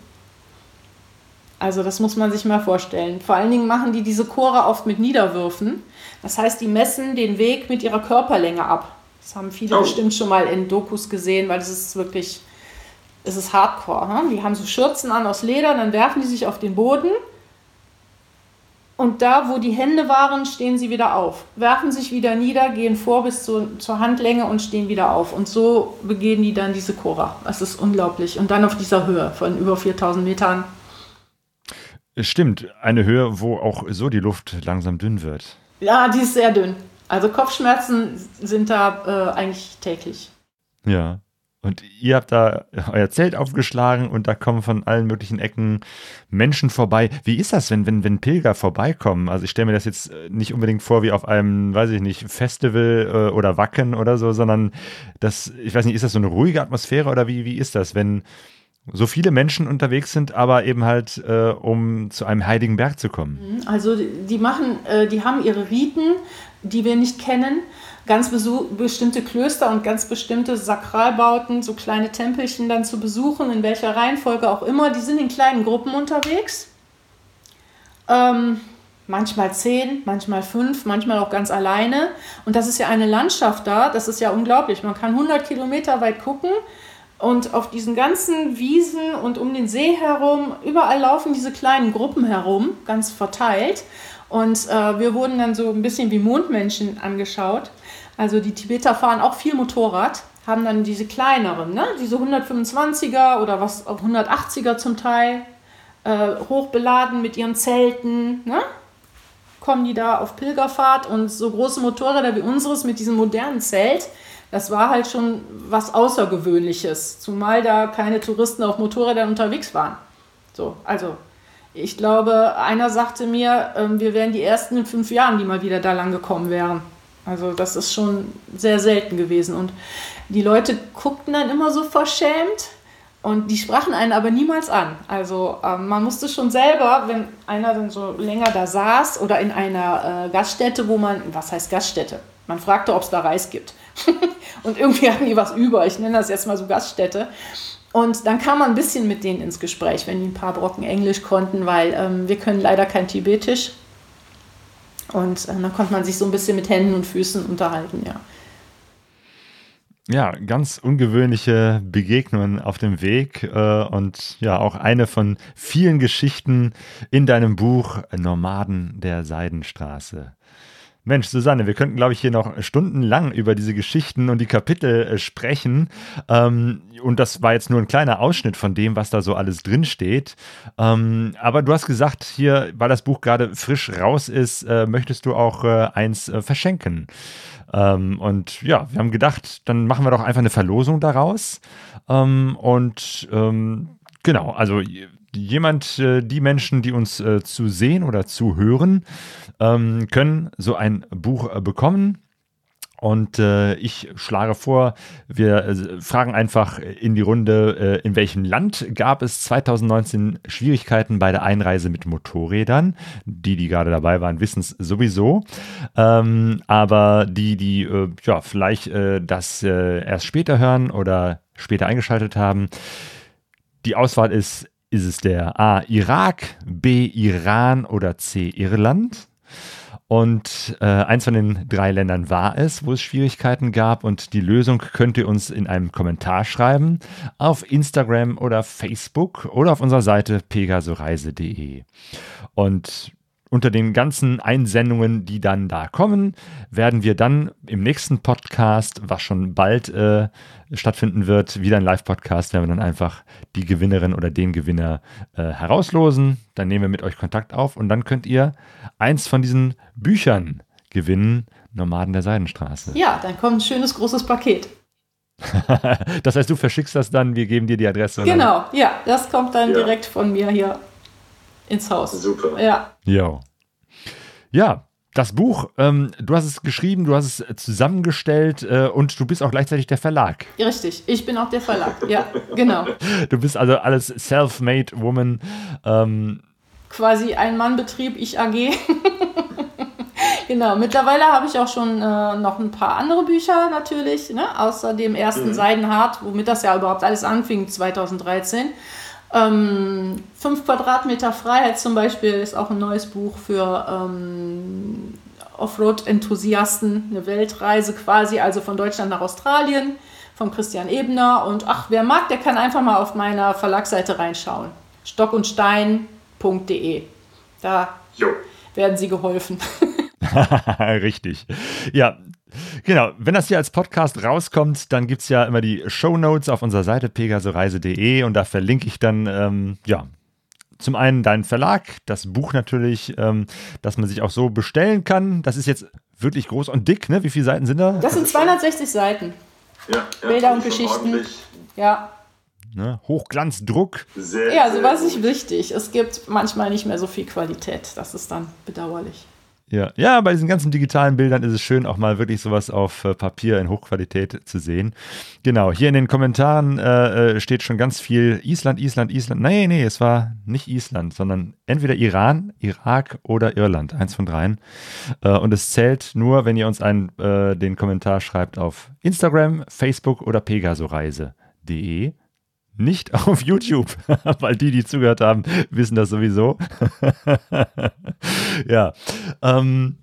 Also das muss man sich mal vorstellen. Vor allen Dingen machen die diese Chore oft mit Niederwürfen. Das heißt, die messen den Weg mit ihrer Körperlänge ab. Das haben viele oh. bestimmt schon mal in Dokus gesehen, weil das ist wirklich, es ist Hardcore. Hm? Die haben so Schürzen an aus Leder, dann werfen die sich auf den Boden und da, wo die Hände waren, stehen sie wieder auf, werfen sich wieder nieder, gehen vor bis zu, zur Handlänge und stehen wieder auf. Und so begehen die dann diese Chora. Das ist unglaublich. Und dann auf dieser Höhe von über 4000 Metern. Es stimmt, eine Höhe, wo auch so die Luft langsam dünn wird. Ja, die ist sehr dünn. Also Kopfschmerzen sind da äh, eigentlich täglich. Ja. Und ihr habt da euer Zelt aufgeschlagen und da kommen von allen möglichen Ecken Menschen vorbei. Wie ist das, wenn, wenn, wenn Pilger vorbeikommen? Also ich stelle mir das jetzt äh, nicht unbedingt vor wie auf einem, weiß ich nicht, Festival äh, oder Wacken oder so, sondern das, ich weiß nicht, ist das so eine ruhige Atmosphäre oder wie, wie ist das, wenn so viele Menschen unterwegs sind, aber eben halt, äh, um zu einem heiligen Berg zu kommen? Mhm. Also die machen, äh, die haben ihre Riten, die wir nicht kennen ganz bestimmte Klöster und ganz bestimmte Sakralbauten, so kleine Tempelchen dann zu besuchen, in welcher Reihenfolge auch immer. Die sind in kleinen Gruppen unterwegs. Ähm, manchmal zehn, manchmal fünf, manchmal auch ganz alleine. Und das ist ja eine Landschaft da, das ist ja unglaublich. Man kann 100 Kilometer weit gucken und auf diesen ganzen Wiesen und um den See herum, überall laufen diese kleinen Gruppen herum, ganz verteilt. Und äh, wir wurden dann so ein bisschen wie Mondmenschen angeschaut. Also die Tibeter fahren auch viel Motorrad, haben dann diese kleineren, ne? diese 125er oder was 180er zum Teil, äh, hochbeladen mit ihren Zelten, ne? kommen die da auf Pilgerfahrt und so große Motorräder wie unseres mit diesem modernen Zelt, das war halt schon was Außergewöhnliches, zumal da keine Touristen auf Motorrädern unterwegs waren. So, also Ich glaube, einer sagte mir, ähm, wir wären die ersten in fünf Jahren, die mal wieder da lang gekommen wären. Also das ist schon sehr selten gewesen. Und die Leute guckten dann immer so verschämt und die sprachen einen aber niemals an. Also ähm, man musste schon selber, wenn einer dann so länger da saß oder in einer äh, Gaststätte, wo man, was heißt Gaststätte? Man fragte, ob es da Reis gibt. und irgendwie hatten die was über. Ich nenne das jetzt mal so Gaststätte. Und dann kam man ein bisschen mit denen ins Gespräch, wenn die ein paar Brocken Englisch konnten, weil ähm, wir können leider kein Tibetisch. Und äh, dann konnte man sich so ein bisschen mit Händen und Füßen unterhalten, ja. Ja, ganz ungewöhnliche Begegnungen auf dem Weg äh, und ja, auch eine von vielen Geschichten in deinem Buch Nomaden der Seidenstraße. Mensch, Susanne, wir könnten, glaube ich, hier noch stundenlang über diese Geschichten und die Kapitel äh, sprechen. Ähm, und das war jetzt nur ein kleiner Ausschnitt von dem, was da so alles drinsteht. Ähm, aber du hast gesagt, hier, weil das Buch gerade frisch raus ist, äh, möchtest du auch äh, eins äh, verschenken. Ähm, und ja, wir haben gedacht, dann machen wir doch einfach eine Verlosung daraus. Ähm, und ähm, genau, also jemand, äh, die Menschen, die uns äh, zu sehen oder zu hören, ähm, können so ein Buch äh, bekommen. Und äh, ich schlage vor, wir äh, fragen einfach in die Runde, äh, in welchem Land gab es 2019 Schwierigkeiten bei der Einreise mit Motorrädern? Die, die gerade dabei waren, wissen es sowieso. Ähm, aber die, die äh, ja, vielleicht äh, das äh, erst später hören oder später eingeschaltet haben, die Auswahl ist, ist es der A. Irak, B. Iran oder C. Irland? Und äh, eins von den drei Ländern war es, wo es Schwierigkeiten gab. Und die Lösung könnt ihr uns in einem Kommentar schreiben auf Instagram oder Facebook oder auf unserer Seite pegasoreise.de. Und unter den ganzen Einsendungen, die dann da kommen, werden wir dann im nächsten Podcast, was schon bald äh, stattfinden wird, wieder ein Live-Podcast, werden wir dann einfach die Gewinnerin oder den Gewinner äh, herauslosen. Dann nehmen wir mit euch Kontakt auf und dann könnt ihr eins von diesen Büchern gewinnen, Nomaden der Seidenstraße. Ja, dann kommt ein schönes großes Paket. das heißt, du verschickst das dann, wir geben dir die Adresse. Genau, ja, das kommt dann ja. direkt von mir hier ins Haus. Super. Ja. Jo. Ja, das Buch, ähm, du hast es geschrieben, du hast es zusammengestellt äh, und du bist auch gleichzeitig der Verlag. Richtig, ich bin auch der Verlag, ja, genau. Du bist also alles Self-Made Woman. Ähm. Quasi ein Mannbetrieb, ich AG. genau, mittlerweile habe ich auch schon äh, noch ein paar andere Bücher natürlich, ne? außer dem ersten mhm. Seidenhart, womit das ja überhaupt alles anfing 2013. Ähm, fünf Quadratmeter Freiheit zum Beispiel ist auch ein neues Buch für ähm, Offroad-Enthusiasten, eine Weltreise quasi, also von Deutschland nach Australien, von Christian Ebner. Und ach, wer mag, der kann einfach mal auf meiner Verlagsseite reinschauen. stockundstein.de. Da jo. werden Sie geholfen. Richtig. Ja, Genau, wenn das hier als Podcast rauskommt, dann gibt es ja immer die Show Notes auf unserer Seite pegasoreise.de und da verlinke ich dann, ähm, ja, zum einen deinen Verlag, das Buch natürlich, ähm, dass man sich auch so bestellen kann. Das ist jetzt wirklich groß und dick, ne? Wie viele Seiten sind da? Das sind 260 Seiten. Ja, ja Bilder und Geschichten. Ja. Ne? Hochglanzdruck. Sehr, ja, sowas ist wichtig. Es gibt manchmal nicht mehr so viel Qualität. Das ist dann bedauerlich. Ja. ja, bei diesen ganzen digitalen Bildern ist es schön, auch mal wirklich sowas auf äh, Papier in Hochqualität zu sehen. Genau, hier in den Kommentaren äh, äh, steht schon ganz viel Island, Island, Island. Nee, nee, es war nicht Island, sondern entweder Iran, Irak oder Irland, eins von dreien. Äh, und es zählt nur, wenn ihr uns einen, äh, den Kommentar schreibt auf Instagram, Facebook oder pegasoreise.de nicht auf YouTube, weil die, die zugehört haben, wissen das sowieso. ja. Ähm,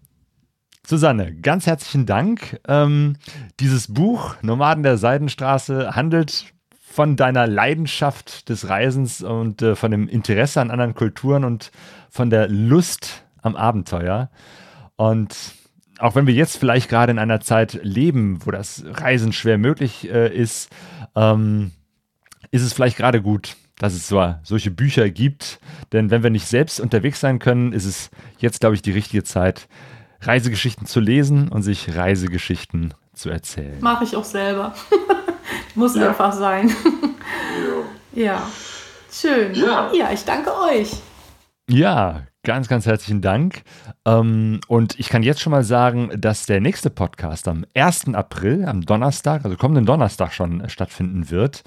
Susanne, ganz herzlichen Dank. Ähm, dieses Buch Nomaden der Seidenstraße handelt von deiner Leidenschaft des Reisens und äh, von dem Interesse an anderen Kulturen und von der Lust am Abenteuer. Und auch wenn wir jetzt vielleicht gerade in einer Zeit leben, wo das Reisen schwer möglich äh, ist, ähm, ist es vielleicht gerade gut, dass es so, solche Bücher gibt. Denn wenn wir nicht selbst unterwegs sein können, ist es jetzt, glaube ich, die richtige Zeit, Reisegeschichten zu lesen und sich Reisegeschichten zu erzählen. Mache ich auch selber. Muss ja. einfach sein. ja. ja. Schön. Ja. ja, ich danke euch. Ja, Ganz, ganz herzlichen Dank. Ähm, und ich kann jetzt schon mal sagen, dass der nächste Podcast am 1. April, am Donnerstag, also kommenden Donnerstag schon äh, stattfinden wird.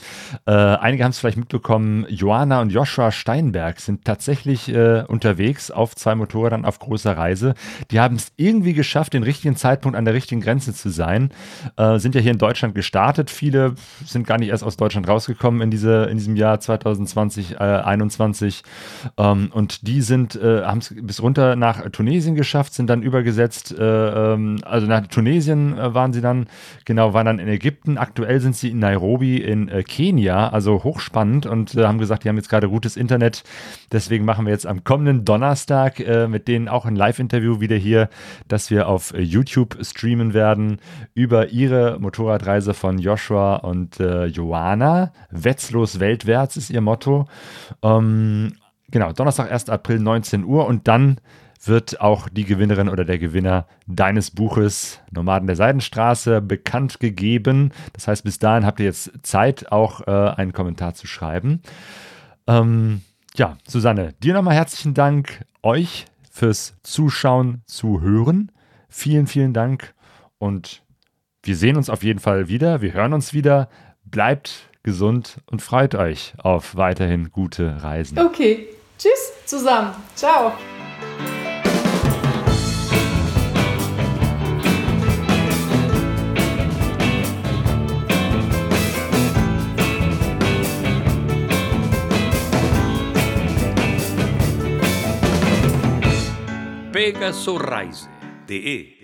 Äh, einige haben es vielleicht mitbekommen, Joanna und Joshua Steinberg sind tatsächlich äh, unterwegs auf zwei Motorrädern auf großer Reise. Die haben es irgendwie geschafft, den richtigen Zeitpunkt an der richtigen Grenze zu sein. Äh, sind ja hier in Deutschland gestartet. Viele sind gar nicht erst aus Deutschland rausgekommen in, diese, in diesem Jahr 2020, 2021. Ähm, und die sind äh, haben es bis runter nach Tunesien geschafft, sind dann übergesetzt, äh, ähm, also nach Tunesien äh, waren sie dann, genau, waren dann in Ägypten. Aktuell sind sie in Nairobi in äh, Kenia, also hochspannend und äh, haben gesagt, die haben jetzt gerade gutes Internet. Deswegen machen wir jetzt am kommenden Donnerstag äh, mit denen auch ein Live-Interview wieder hier, dass wir auf YouTube streamen werden über ihre Motorradreise von Joshua und Joanna. Wetzlos weltwärts ist ihr Motto. Ähm, Genau, Donnerstag, 1. April, 19 Uhr. Und dann wird auch die Gewinnerin oder der Gewinner deines Buches Nomaden der Seidenstraße bekannt gegeben. Das heißt, bis dahin habt ihr jetzt Zeit, auch äh, einen Kommentar zu schreiben. Ähm, ja, Susanne, dir nochmal herzlichen Dank, euch fürs Zuschauen, Zuhören. Vielen, vielen Dank und wir sehen uns auf jeden Fall wieder. Wir hören uns wieder. Bleibt gesund und freut euch auf weiterhin gute Reisen. Okay. Tschüss zusammen. Ciao. Pegaso Reise.de